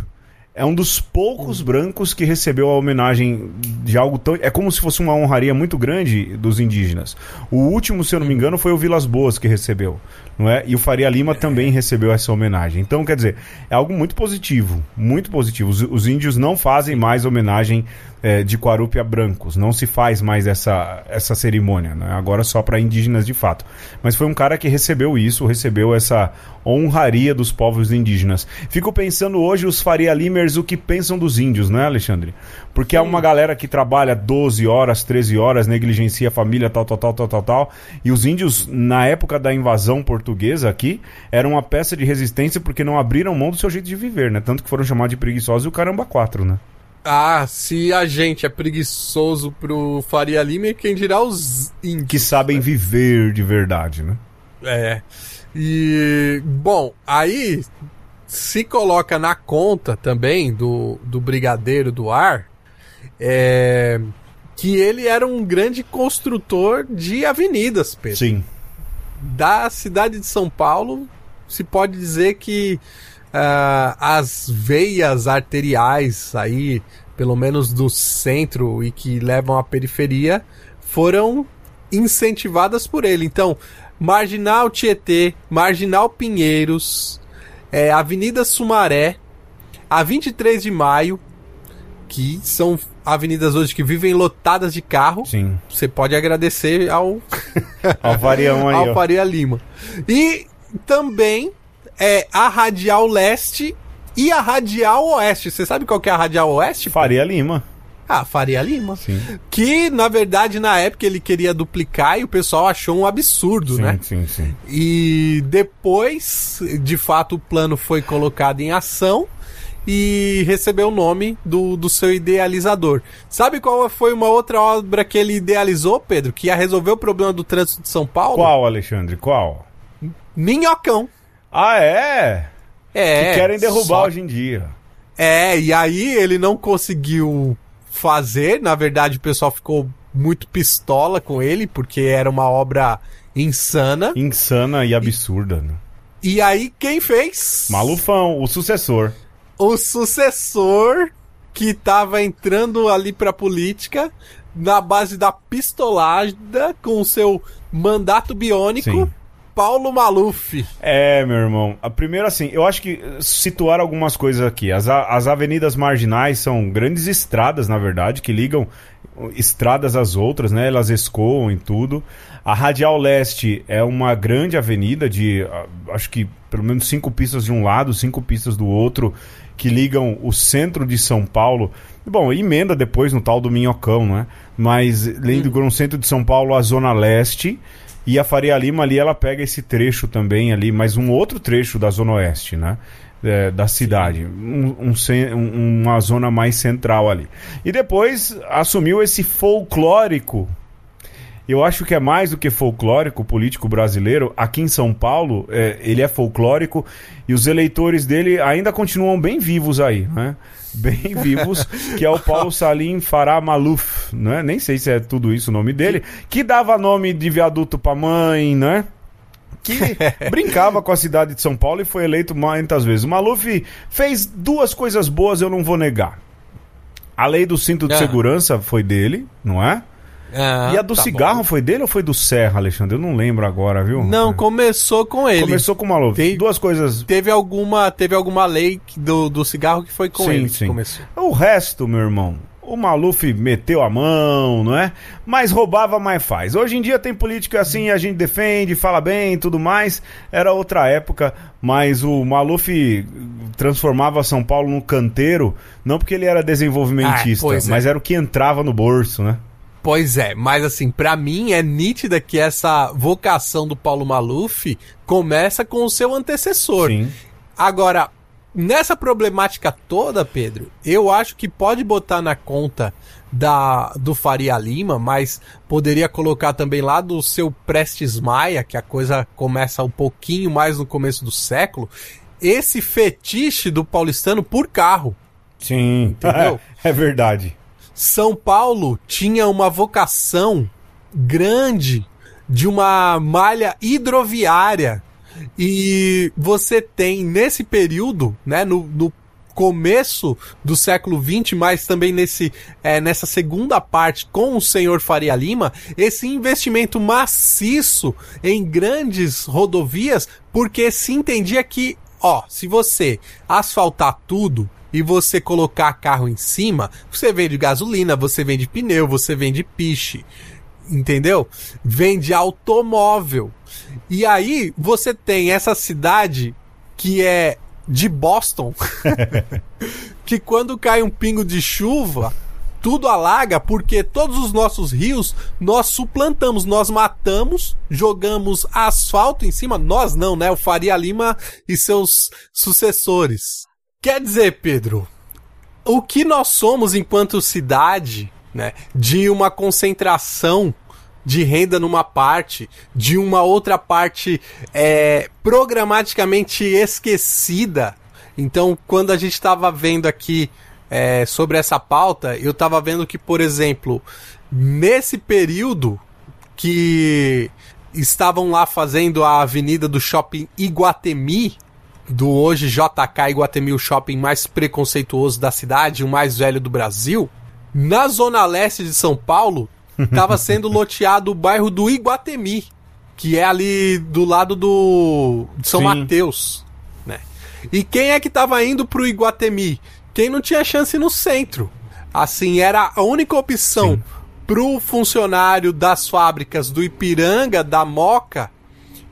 É um dos poucos brancos que recebeu a homenagem de algo tão. É como se fosse uma honraria muito grande dos indígenas. O último, se eu não me engano, foi o Vilas Boas que recebeu. Não é? E o Faria Lima também recebeu essa homenagem. Então, quer dizer, é algo muito positivo. Muito positivo. Os, os índios não fazem mais homenagem eh, de Quarupi a brancos. Não se faz mais essa, essa cerimônia. Né? Agora só para indígenas de fato. Mas foi um cara que recebeu isso, recebeu essa honraria dos povos indígenas. Fico pensando hoje os Faria Limers o que pensam dos índios, né, Alexandre? Porque é uma galera que trabalha 12 horas, 13 horas, negligencia a família, tal, tal, tal, tal, tal, tal. E os índios, na época da invasão portuguesa aqui, eram uma peça de resistência porque não abriram mão do seu jeito de viver, né? Tanto que foram chamados de preguiçosos e o caramba quatro, né? Ah, se a gente é preguiçoso pro Faria Lima, quem dirá os índios. Que sabem viver de verdade, né? É. E, bom, aí se coloca na conta também do, do Brigadeiro do Ar é, que ele era um grande construtor de avenidas, Pedro. Sim. Da cidade de São Paulo, se pode dizer que ah, as veias arteriais aí, pelo menos do centro e que levam à periferia, foram incentivadas por ele. Então, Marginal Tietê, Marginal Pinheiros, é, Avenida Sumaré, a 23 de maio, que são avenidas hoje que vivem lotadas de carro. Sim. Você pode agradecer ao Ó, o varião aí, ao. Faria Lima. E também é a Radial Leste e a Radial Oeste. Você sabe qual que é a Radial Oeste? Faria Lima. Ah, Faria Lima. Sim. Que, na verdade, na época ele queria duplicar e o pessoal achou um absurdo, Sim, né? sim, sim. E depois, de fato, o plano foi colocado em ação e recebeu o nome do, do seu idealizador. Sabe qual foi uma outra obra que ele idealizou, Pedro? Que ia resolver o problema do trânsito de São Paulo? Qual, Alexandre? Qual? Minhocão. Ah, é? É. que querem derrubar só- hoje em dia. É, e aí ele não conseguiu fazer. Na verdade, o pessoal ficou muito pistola com ele, porque era uma obra insana. Insana e absurda, né? E aí, quem fez? Malufão, o sucessor. O sucessor que tava entrando ali pra política na base da pistolada com o seu mandato biônico, Sim. Paulo Maluf. É, meu irmão. A primeira, assim, eu acho que eh, situar algumas coisas aqui. As, as avenidas marginais são grandes estradas, na verdade, que ligam uh, estradas às outras, né? Elas escoam em tudo. A Radial Leste é uma grande avenida de, ah, acho que pelo menos cinco pistas de um lado, cinco pistas do outro, que ligam o centro de São Paulo. Bom, emenda depois no tal do Minhocão, né? Mas liga o centro de São Paulo à Zona Leste E a Faria Lima ali, ela pega esse trecho também ali, mas um outro trecho da Zona Oeste, né? É, da cidade, um, um, uma zona mais central ali. E depois assumiu esse folclórico eu acho que é mais do que folclórico político brasileiro. Aqui em São Paulo, é, ele é folclórico e os eleitores dele ainda continuam bem vivos aí, né? Bem vivos, que é o Paulo Salim Farah Maluf, né? Nem sei se é tudo isso o nome dele, que dava nome de viaduto pra mãe, né? que brincava com a cidade de São Paulo e foi eleito muitas vezes. O Maluf fez duas coisas boas, eu não vou negar. A lei do cinto de segurança foi dele, não é? Ah, e a do tá cigarro bom. foi dele ou foi do Serra, Alexandre? Eu não lembro agora, viu? Não, começou com ele. Começou com o Maluf. Tem, Duas coisas. Teve alguma, teve alguma lei do, do cigarro que foi com sim, ele sim. começou. O resto, meu irmão, o Maluf meteu a mão, não é? Mas roubava, mais faz. Hoje em dia tem política assim, a gente defende, fala bem tudo mais. Era outra época, mas o Maluf transformava São Paulo num canteiro, não porque ele era desenvolvimentista, ah, é. mas era o que entrava no bolso, né? Pois é, mas assim, para mim é nítida que essa vocação do Paulo Maluf começa com o seu antecessor. Sim. Agora, nessa problemática toda, Pedro, eu acho que pode botar na conta da do Faria Lima, mas poderia colocar também lá do seu Prestes Maia, que a coisa começa um pouquinho mais no começo do século, esse fetiche do paulistano por carro. Sim, entendeu? É, é verdade. São Paulo tinha uma vocação grande de uma malha hidroviária. E você tem nesse período, né, no, no começo do século XX, mas também nesse, é, nessa segunda parte com o senhor Faria Lima, esse investimento maciço em grandes rodovias, porque se entendia que, ó, se você asfaltar tudo, e você colocar carro em cima, você vende gasolina, você vende pneu, você vende piche. Entendeu? Vende automóvel. E aí você tem essa cidade que é de Boston, que quando cai um pingo de chuva, tudo alaga porque todos os nossos rios nós suplantamos, nós matamos, jogamos asfalto em cima, nós não, né? O Faria Lima e seus sucessores. Quer dizer, Pedro, o que nós somos enquanto cidade, né, de uma concentração de renda numa parte, de uma outra parte é, programaticamente esquecida. Então, quando a gente estava vendo aqui é, sobre essa pauta, eu estava vendo que, por exemplo, nesse período que estavam lá fazendo a avenida do shopping Iguatemi, do hoje JK Iguatemi, o shopping mais preconceituoso da cidade, o mais velho do Brasil, na zona leste de São Paulo, estava sendo loteado o bairro do Iguatemi, que é ali do lado do de São Sim. Mateus, né? E quem é que estava indo pro Iguatemi? Quem não tinha chance no centro. Assim, era a única opção Sim. pro funcionário das fábricas do Ipiranga, da Moca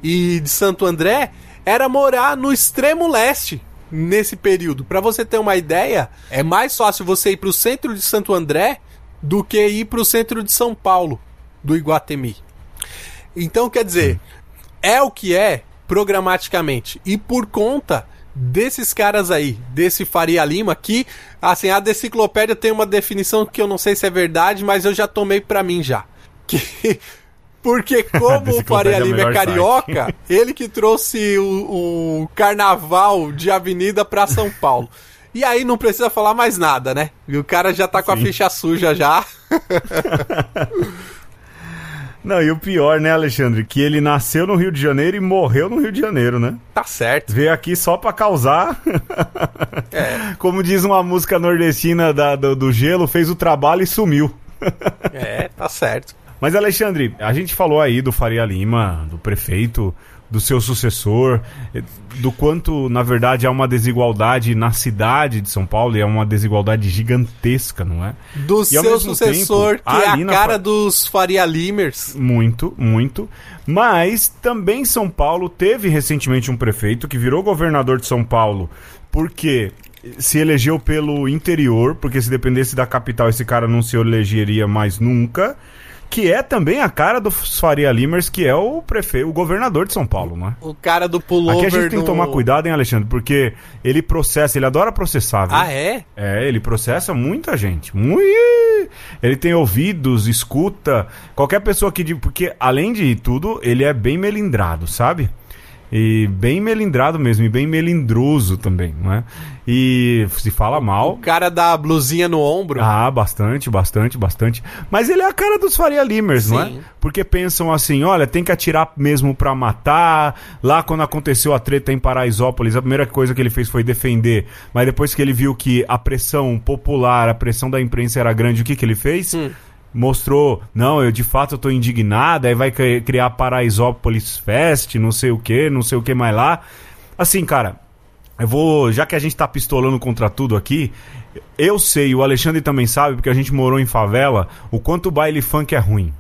e de Santo André era morar no extremo leste nesse período. Para você ter uma ideia, é mais fácil você ir para o centro de Santo André do que ir para o centro de São Paulo, do Iguatemi. Então, quer dizer, é o que é programaticamente. E por conta desses caras aí, desse Faria Lima, que, assim, a deciclopédia tem uma definição que eu não sei se é verdade, mas eu já tomei para mim já. Que porque como o Faria Lima é carioca, ele que trouxe o, o, carnaval de avenida pra São Paulo. E aí não precisa falar mais nada, né? E o cara já tá com Sim. a ficha suja já. Não, e o pior, né, Alexandre? Que ele nasceu no Rio de Janeiro e morreu no Rio de Janeiro, né? Tá certo. Veio aqui só pra causar. É. Como diz uma música nordestina da, do, do gelo, fez o trabalho e sumiu. É, tá certo. Mas, Alexandre, a gente falou aí do Faria Lima, do prefeito, do seu sucessor, do quanto, na verdade, há uma desigualdade na cidade de São Paulo e é uma desigualdade gigantesca, não é? Do e, seu sucessor, tempo, que é a cara Fa... dos Faria Limers. Muito, muito. Mas também São Paulo teve recentemente um prefeito que virou governador de São Paulo porque se elegeu pelo interior, porque se dependesse da capital esse cara não se elegeria mais nunca que é também a cara dos Faria Limers, que é o prefeito, o governador de São Paulo, né? O cara do pullover Aqui a gente tem que tomar cuidado, hein, Alexandre? Porque ele processa, ele adora processar, viu? Ah, é? É, ele processa muita gente. Muito. Ele tem ouvidos, escuta. Qualquer pessoa que. Porque, além de tudo, ele é bem melindrado, sabe? E bem melindrado mesmo, e bem melindroso também, não é? E se fala mal. O cara da blusinha no ombro. Ah, bastante, bastante, bastante. Mas ele é a cara dos Faria Limers, não é? Porque pensam assim: olha, tem que atirar mesmo pra matar. Lá quando aconteceu a treta em Paraisópolis, a primeira coisa que ele fez foi defender. Mas depois que ele viu que a pressão popular, a pressão da imprensa era grande, o que, que ele fez? Hum mostrou, não, eu de fato eu tô indignado, aí vai criar Paraisópolis Fest, não sei o que, não sei o que mais lá. Assim, cara, eu vou, já que a gente tá pistolando contra tudo aqui, eu sei, o Alexandre também sabe, porque a gente morou em favela, o quanto o baile funk é ruim.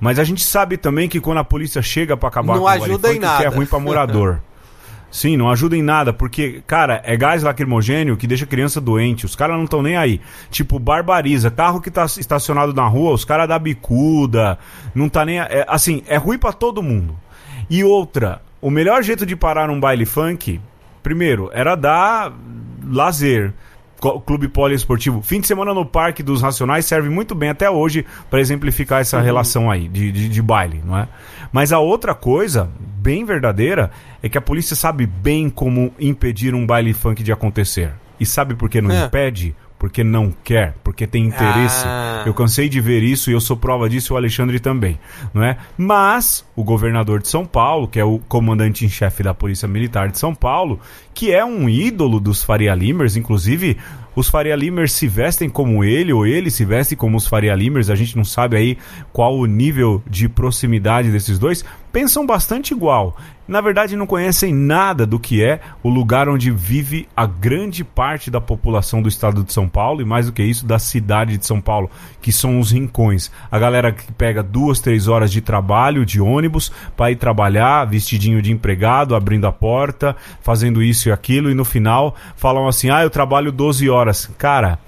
Mas a gente sabe também que quando a polícia chega para acabar não com o baile funk, que é ruim para morador. Sim, não ajuda em nada, porque, cara, é gás lacrimogênio que deixa criança doente. Os caras não estão nem aí. Tipo, barbariza. Carro que tá estacionado na rua, os caras dá bicuda. Não tá nem. É, assim, é ruim para todo mundo. E outra, o melhor jeito de parar um baile funk, primeiro, era dar lazer. Clube Poliesportivo. Fim de semana no Parque dos Racionais serve muito bem até hoje para exemplificar essa uhum. relação aí de, de, de baile, não é? Mas a outra coisa, bem verdadeira, é que a polícia sabe bem como impedir um baile funk de acontecer. E sabe por que não é. impede? porque não quer, porque tem interesse. Ah. Eu cansei de ver isso e eu sou prova disso, o Alexandre também, não é? Mas o governador de São Paulo, que é o comandante em chefe da Polícia Militar de São Paulo, que é um ídolo dos Faria Limers, inclusive os Faria Limers se vestem como ele ou ele se veste como os Faria Limers, a gente não sabe aí qual o nível de proximidade desses dois, pensam bastante igual na verdade não conhecem nada do que é o lugar onde vive a grande parte da população do estado de São Paulo e mais do que isso da cidade de São Paulo, que são os rincões. A galera que pega duas, três horas de trabalho de ônibus para ir trabalhar, vestidinho de empregado, abrindo a porta, fazendo isso e aquilo e no final falam assim: "Ah, eu trabalho 12 horas". Cara,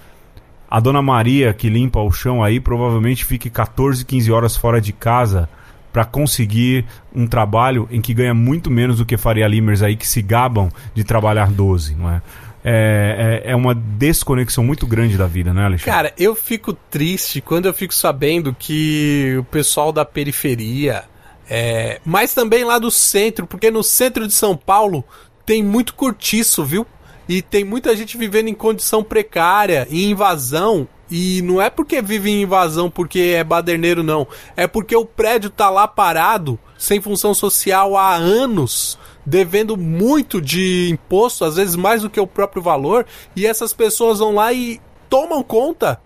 a dona Maria que limpa o chão aí provavelmente fique 14, 15 horas fora de casa para conseguir um trabalho em que ganha muito menos do que Faria Limers aí que se gabam de trabalhar 12, não é? É, é, é, uma desconexão muito grande da vida, né, Alexandre? Cara, eu fico triste quando eu fico sabendo que o pessoal da periferia, é, mas também lá do centro, porque no centro de São Paulo tem muito cortiço, viu? E tem muita gente vivendo em condição precária, em invasão, e não é porque vive em invasão porque é baderneiro, não. É porque o prédio tá lá parado, sem função social há anos, devendo muito de imposto, às vezes mais do que o próprio valor, e essas pessoas vão lá e tomam conta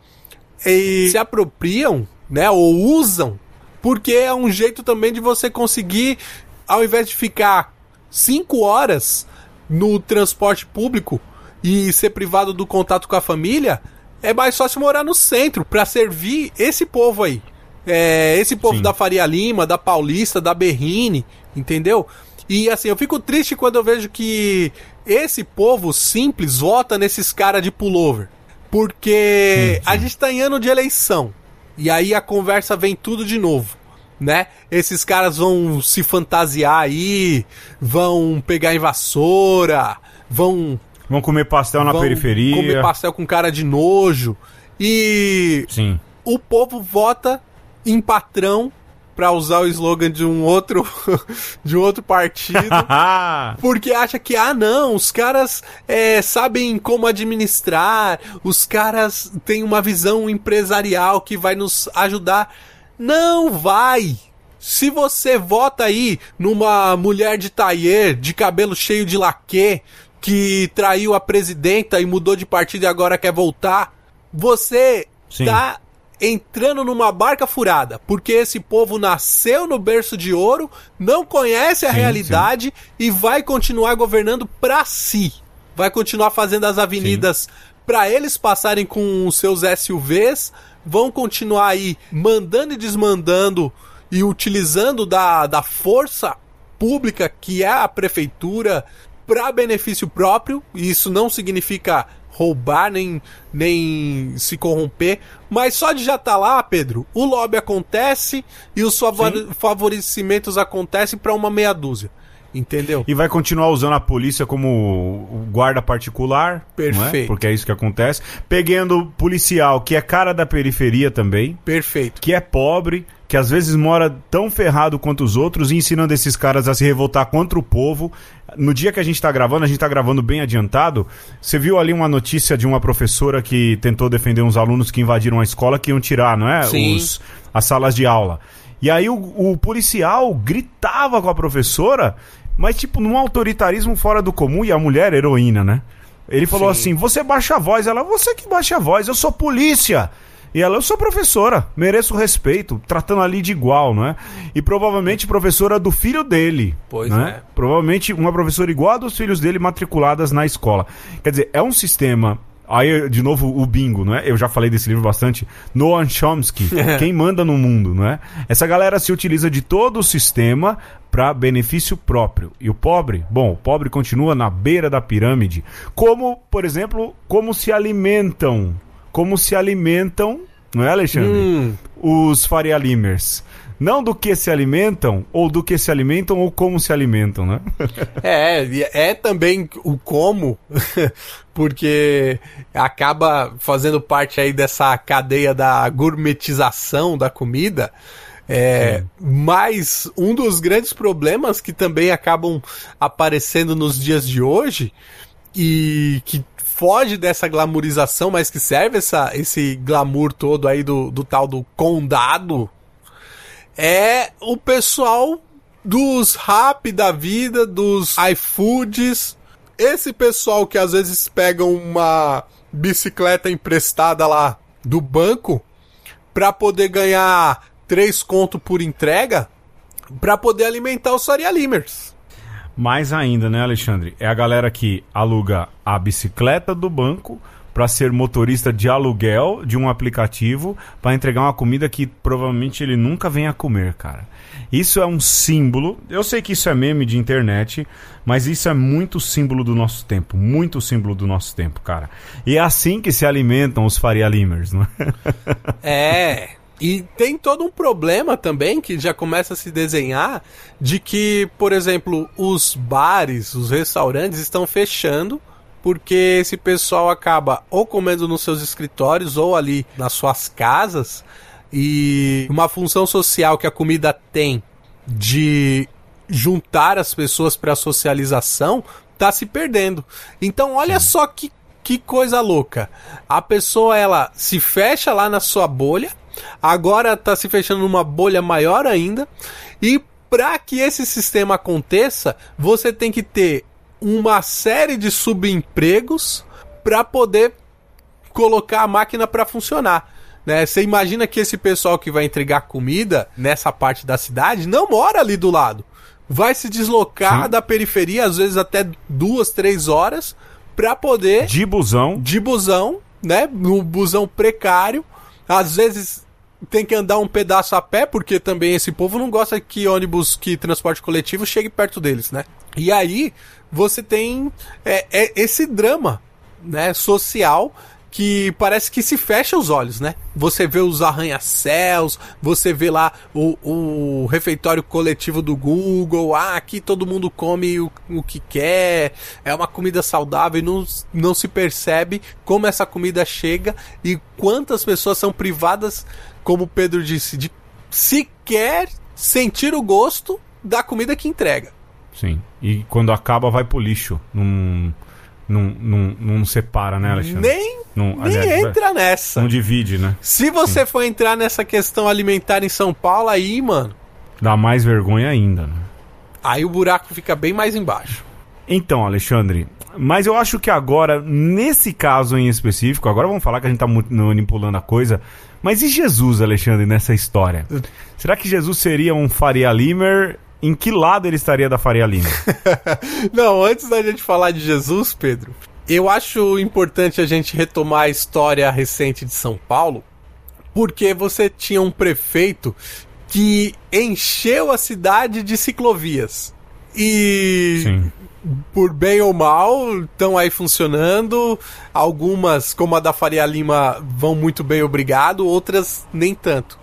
e se apropriam, né, ou usam, porque é um jeito também de você conseguir, ao invés de ficar cinco horas no transporte público e ser privado do contato com a família, é mais fácil morar no centro para servir esse povo aí. É, esse povo Sim. da Faria Lima, da Paulista, da Berrine, entendeu? E assim, eu fico triste quando eu vejo que esse povo simples vota nesses caras de pullover. Porque sim, sim. a gente tá em ano de eleição. E aí a conversa vem tudo de novo. Né? Esses caras vão se fantasiar aí, vão pegar em vassoura, vão Vão comer pastel na periferia. Comer pastel com cara de nojo. E. Sim. O povo vota em patrão para usar o slogan de um outro de um outro partido porque acha que ah não os caras é, sabem como administrar os caras têm uma visão empresarial que vai nos ajudar não vai se você vota aí numa mulher de taier de cabelo cheio de laque que traiu a presidenta e mudou de partido e agora quer voltar. Você Sim. tá entrando numa barca furada, porque esse povo nasceu no berço de ouro, não conhece a sim, realidade sim. e vai continuar governando para si. Vai continuar fazendo as avenidas para eles passarem com os seus SUVs, vão continuar aí mandando e desmandando e utilizando da, da força pública que é a prefeitura para benefício próprio, e isso não significa roubar, nem, nem se corromper. Mas só de já estar tá lá, Pedro, o lobby acontece e os favor Sim. favorecimentos acontecem para uma meia dúzia. Entendeu? E vai continuar usando a polícia como guarda particular. É? Perfeito. É? Porque é isso que acontece. Pegando policial que é cara da periferia também. Perfeito. Que é pobre, que às vezes mora tão ferrado quanto os outros e ensinando esses caras a se revoltar contra o povo. No dia que a gente tá gravando, a gente tá gravando bem adiantado. Você viu ali uma notícia de uma professora que tentou defender uns alunos que invadiram a escola que iam tirar, não é? Sim. Os, as salas de aula. E aí o, o policial gritava com a professora mas tipo num autoritarismo fora do comum e a mulher heroína, né? Ele falou Sim. assim: "Você baixa a voz". Ela: "Você que baixa a voz, eu sou polícia". E ela, eu sou professora, mereço respeito, tratando ali de igual, não é? E provavelmente professora do filho dele. Pois né? é. Provavelmente uma professora igual a dos filhos dele matriculadas na escola. Quer dizer, é um sistema Aí, de novo, o bingo, não é? Eu já falei desse livro bastante. Noam Chomsky, quem manda no mundo, não é? Essa galera se utiliza de todo o sistema para benefício próprio. E o pobre, bom, o pobre continua na beira da pirâmide. Como, por exemplo, como se alimentam. Como se alimentam, não é, Alexandre? Hum. Os Faria Limers. Não do que se alimentam, ou do que se alimentam, ou como se alimentam, né? é, é também o como, porque acaba fazendo parte aí dessa cadeia da gourmetização da comida. É, mas um dos grandes problemas que também acabam aparecendo nos dias de hoje e que foge dessa glamorização, mas que serve essa, esse glamour todo aí do, do tal do condado, é o pessoal dos rap da vida, dos iFoods. Esse pessoal que às vezes pegam uma bicicleta emprestada lá do banco para poder ganhar três conto por entrega para poder alimentar os Faria Limers. Mais ainda, né, Alexandre? É a galera que aluga a bicicleta do banco para ser motorista de aluguel de um aplicativo para entregar uma comida que provavelmente ele nunca venha comer, cara. Isso é um símbolo. Eu sei que isso é meme de internet, mas isso é muito símbolo do nosso tempo, muito símbolo do nosso tempo, cara. E é assim que se alimentam os Faria Limers, não é? É. E tem todo um problema também que já começa a se desenhar de que, por exemplo, os bares, os restaurantes estão fechando porque esse pessoal acaba ou comendo nos seus escritórios ou ali nas suas casas e uma função social que a comida tem de juntar as pessoas para socialização tá se perdendo. Então olha Sim. só que que coisa louca. A pessoa ela se fecha lá na sua bolha, agora tá se fechando numa bolha maior ainda e para que esse sistema aconteça, você tem que ter uma série de subempregos para poder colocar a máquina para funcionar. Né? Você imagina que esse pessoal que vai entregar comida nessa parte da cidade não mora ali do lado. Vai se deslocar Sim. da periferia, às vezes até duas, três horas, para poder. De busão. De busão, né? No busão precário. Às vezes tem que andar um pedaço a pé, porque também esse povo não gosta que ônibus, que transporte coletivo chegue perto deles, né? E aí você tem é, é esse drama né, social que parece que se fecha os olhos, né? Você vê os arranha-céus, você vê lá o, o refeitório coletivo do Google, ah, aqui todo mundo come o, o que quer, é uma comida saudável e não, não se percebe como essa comida chega e quantas pessoas são privadas, como o Pedro disse, de sequer sentir o gosto da comida que entrega. Sim. E quando acaba, vai pro lixo. Não, não, não, não separa, né, Alexandre? Nem, não, nem aliás, entra nessa. Não divide, né? Se você Sim. for entrar nessa questão alimentar em São Paulo, aí, mano. Dá mais vergonha ainda, né? Aí o buraco fica bem mais embaixo. Então, Alexandre, mas eu acho que agora, nesse caso em específico, agora vamos falar que a gente tá manipulando a coisa, mas e Jesus, Alexandre, nessa história? Será que Jesus seria um Faria Limer em que lado ele estaria da Faria Lima? Não, antes da gente falar de Jesus, Pedro, eu acho importante a gente retomar a história recente de São Paulo, porque você tinha um prefeito que encheu a cidade de ciclovias. E Sim. por bem ou mal, estão aí funcionando. Algumas, como a da Faria Lima, vão muito bem, obrigado, outras nem tanto.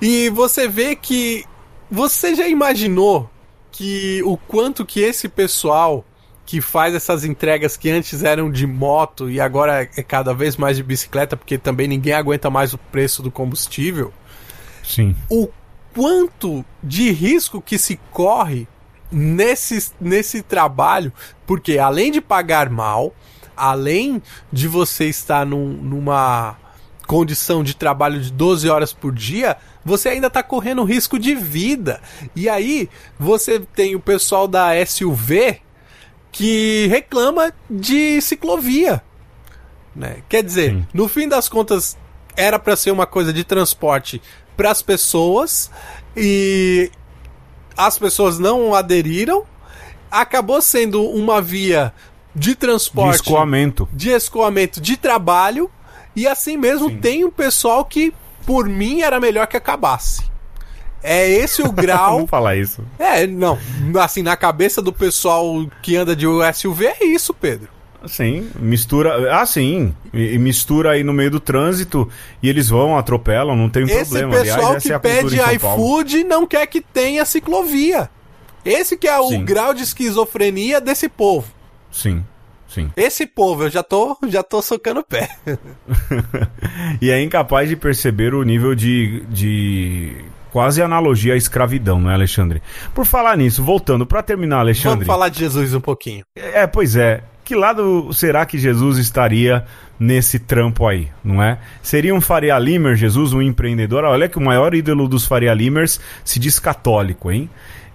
E você vê que. Você já imaginou que o quanto que esse pessoal que faz essas entregas que antes eram de moto e agora é cada vez mais de bicicleta, porque também ninguém aguenta mais o preço do combustível. Sim. O quanto de risco que se corre nesse, nesse trabalho, porque além de pagar mal, além de você estar num, numa condição de trabalho de 12 horas por dia, você ainda está correndo risco de vida. E aí você tem o pessoal da SUV que reclama de ciclovia. Né? Quer dizer, Sim. no fim das contas, era para ser uma coisa de transporte para as pessoas e as pessoas não aderiram. Acabou sendo uma via de transporte. De escoamento. De escoamento de trabalho. E assim mesmo Sim. tem um pessoal que, por mim, era melhor que acabasse. É esse o grau. Vamos falar isso. É, não. Assim, na cabeça do pessoal que anda de SUV é isso, Pedro. Sim, mistura. Ah, sim. E, mistura aí no meio do trânsito e eles vão, atropelam, não tem esse problema. Esse pessoal Aliás, que é pede iFood não quer que tenha ciclovia. Esse que é o sim. grau de esquizofrenia desse povo. Sim. Sim. Esse povo, eu já tô, já tô socando o pé. e é incapaz de perceber o nível de, de quase analogia à escravidão, não é, Alexandre? Por falar nisso, voltando para terminar, Alexandre. Vamos falar de Jesus um pouquinho. É, pois é. Que lado será que Jesus estaria nesse trampo aí, não é? Seria um Faria Limer, Jesus, um empreendedor? Olha que o maior ídolo dos Faria Limers se diz católico, hein?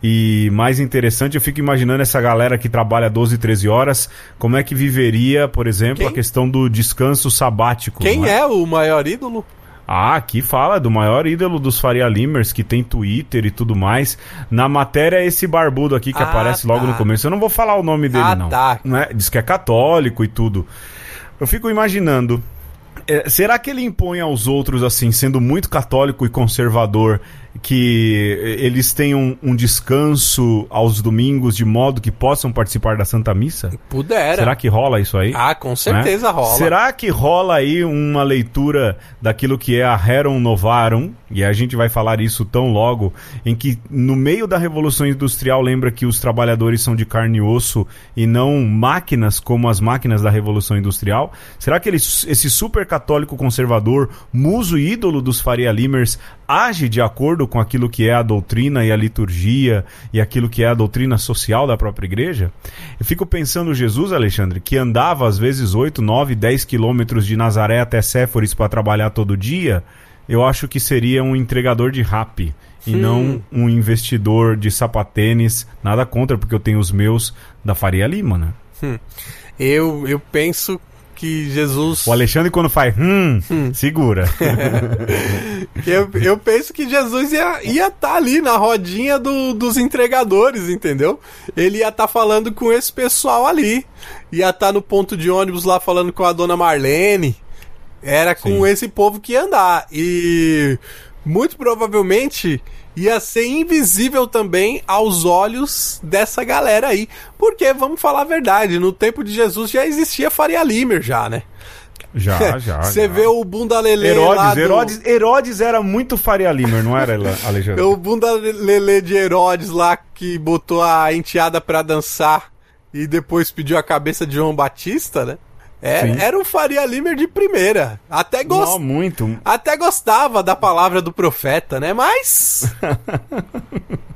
E mais interessante, eu fico imaginando essa galera que trabalha 12, 13 horas, como é que viveria, por exemplo, Quem? a questão do descanso sabático. Quem é? é o maior ídolo? Ah, aqui fala do maior ídolo dos Faria Limers, que tem Twitter e tudo mais. Na matéria, esse barbudo aqui que ah, aparece logo tá. no começo. Eu não vou falar o nome dele, ah, não. Tá. não é? Diz que é católico e tudo. Eu fico imaginando. É, será que ele impõe aos outros, assim, sendo muito católico e conservador, que eles tenham um descanso aos domingos de modo que possam participar da Santa Missa? Pudera. Será que rola isso aí? Ah, com certeza né? rola. Será que rola aí uma leitura daquilo que é a Heron Novarum? E a gente vai falar isso tão logo, em que no meio da Revolução Industrial lembra que os trabalhadores são de carne e osso e não máquinas como as máquinas da Revolução Industrial? Será que ele, esse super católico conservador, muso ídolo dos Faria Limers, age de acordo com aquilo que é a doutrina e a liturgia e aquilo que é a doutrina social da própria igreja? Eu fico pensando Jesus, Alexandre, que andava às vezes 8, 9, 10 quilômetros de Nazaré até Séforis para trabalhar todo dia, eu acho que seria um entregador de rap e não um investidor de sapatênis. Nada contra, porque eu tenho os meus da Faria Lima, né? Hum. Eu, eu penso que Jesus. O Alexandre, quando faz hum, hum. segura. eu, eu penso que Jesus ia estar ia tá ali na rodinha do, dos entregadores, entendeu? Ele ia estar tá falando com esse pessoal ali. Ia estar tá no ponto de ônibus lá falando com a dona Marlene. Era com Sim. esse povo que ia andar. E muito provavelmente ia ser invisível também aos olhos dessa galera aí. Porque, vamos falar a verdade, no tempo de Jesus já existia Faria Limer já, né? Já, já. Você vê o Bunda Lelê Herodes, lá do... Herodes, Herodes era muito Faria Limer, não era, Alexandre? o Bunda Lelê de Herodes lá que botou a enteada pra dançar e depois pediu a cabeça de João Batista, né? É, era um Faria Limer de primeira. Até gost... muito. Até gostava da palavra do profeta, né? Mas.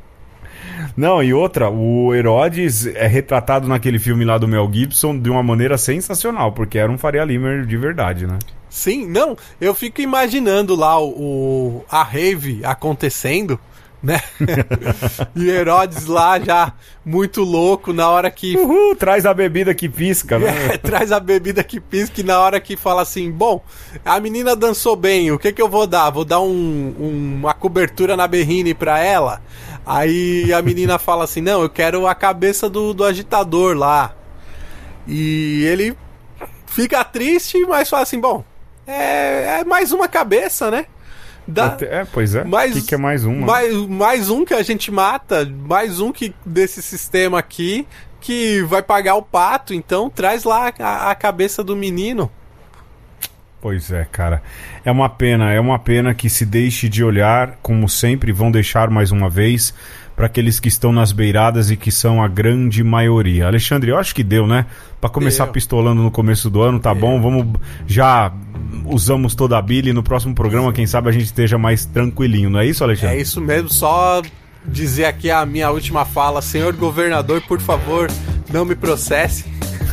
Não, e outra, o Herodes é retratado naquele filme lá do Mel Gibson de uma maneira sensacional, porque era um Faria Limer de verdade, né? Sim, não, eu fico imaginando lá o, o a rave acontecendo né? e Herodes lá já muito louco na hora que. Uhul, traz a bebida que pisca, né? É, traz a bebida que pisca e na hora que fala assim: bom, a menina dançou bem, o que que eu vou dar? Vou dar um, um, uma cobertura na berrine pra ela? Aí a menina fala assim: não, eu quero a cabeça do, do agitador lá. E ele fica triste, mas fala assim: bom, é, é mais uma cabeça, né? Dá, é, pois é. Mais, que, que é mais um? Mais, mais um que a gente mata, mais um que desse sistema aqui que vai pagar o pato, então traz lá a, a cabeça do menino. Pois é, cara. É uma pena, é uma pena que se deixe de olhar, como sempre vão deixar mais uma vez, para aqueles que estão nas beiradas e que são a grande maioria. Alexandre, eu acho que deu, né? Para começar deu. pistolando no começo do ano, tá deu. bom? Vamos já usamos toda a bilha e no próximo programa, quem sabe a gente esteja mais tranquilinho, não é isso, Alexandre? É isso mesmo, só dizer aqui a minha última fala, senhor governador, por favor, não me processe.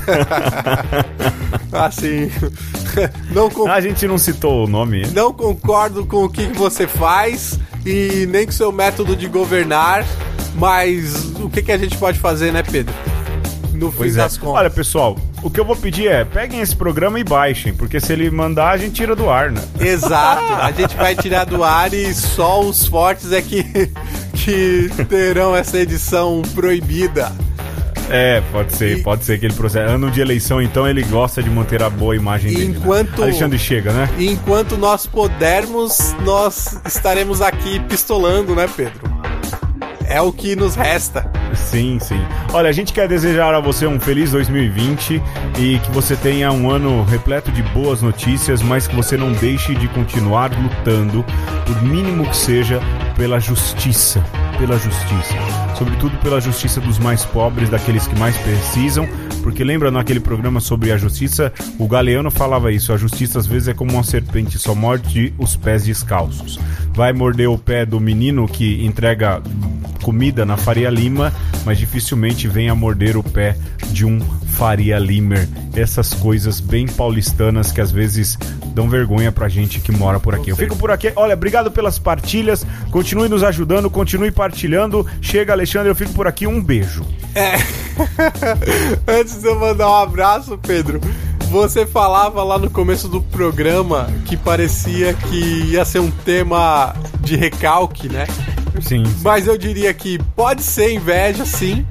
assim, não a gente não citou o nome. Não concordo com o que você faz e nem com o seu método de governar, mas o que, que a gente pode fazer, né, Pedro? No fim pois é. das contas. Olha, pessoal, o que eu vou pedir é, peguem esse programa e baixem, porque se ele mandar, a gente tira do ar, né? Exato, a gente vai tirar do ar e só os fortes é que, que terão essa edição proibida. É, pode ser, e... pode ser que ele processe. Ano de eleição, então, ele gosta de manter a boa imagem dele. Enquanto... Né? Alexandre chega, né? Enquanto nós pudermos, nós estaremos aqui pistolando, né, Pedro? É o que nos resta. Sim, sim. Olha, a gente quer desejar a você um feliz 2020 e que você tenha um ano repleto de boas notícias, mas que você não deixe de continuar lutando, por mínimo que seja, pela justiça. Pela justiça. Sobretudo pela justiça dos mais pobres, daqueles que mais precisam. Porque lembra naquele programa sobre a justiça, o Galeano falava isso: a justiça às vezes é como uma serpente, só morde os pés descalços. Vai morder o pé do menino que entrega comida na Faria Lima, mas dificilmente vem a morder o pé de um Faria Limer. Essas coisas bem paulistanas que às vezes dão vergonha pra gente que mora por aqui. Eu fico por aqui. Olha, obrigado pelas partilhas. Continue nos ajudando, continue partilhando. Chega, Alexandre, eu fico por aqui. Um beijo. É. Antes de eu mandar um abraço, Pedro. Você falava lá no começo do programa que parecia que ia ser um tema de recalque, né? Sim. Mas eu diria que pode ser inveja, sim.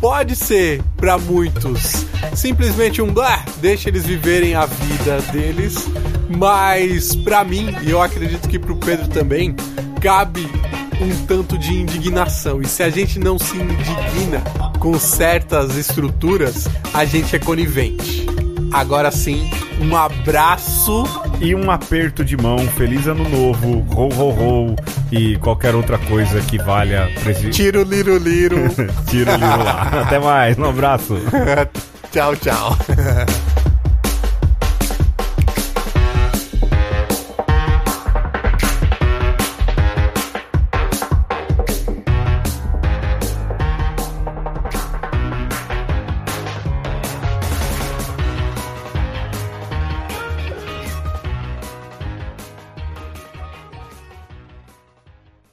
Pode ser, para muitos, simplesmente um blá, deixa eles viverem a vida deles. Mas para mim, e eu acredito que pro Pedro também, cabe um tanto de indignação. E se a gente não se indigna com certas estruturas, a gente é conivente. Agora sim, um abraço e um aperto de mão. Feliz ano novo, ho ho ho e qualquer outra coisa que valha. Presi... Tiro liro liro. Tiro liro lá. Até mais, um abraço. tchau, tchau.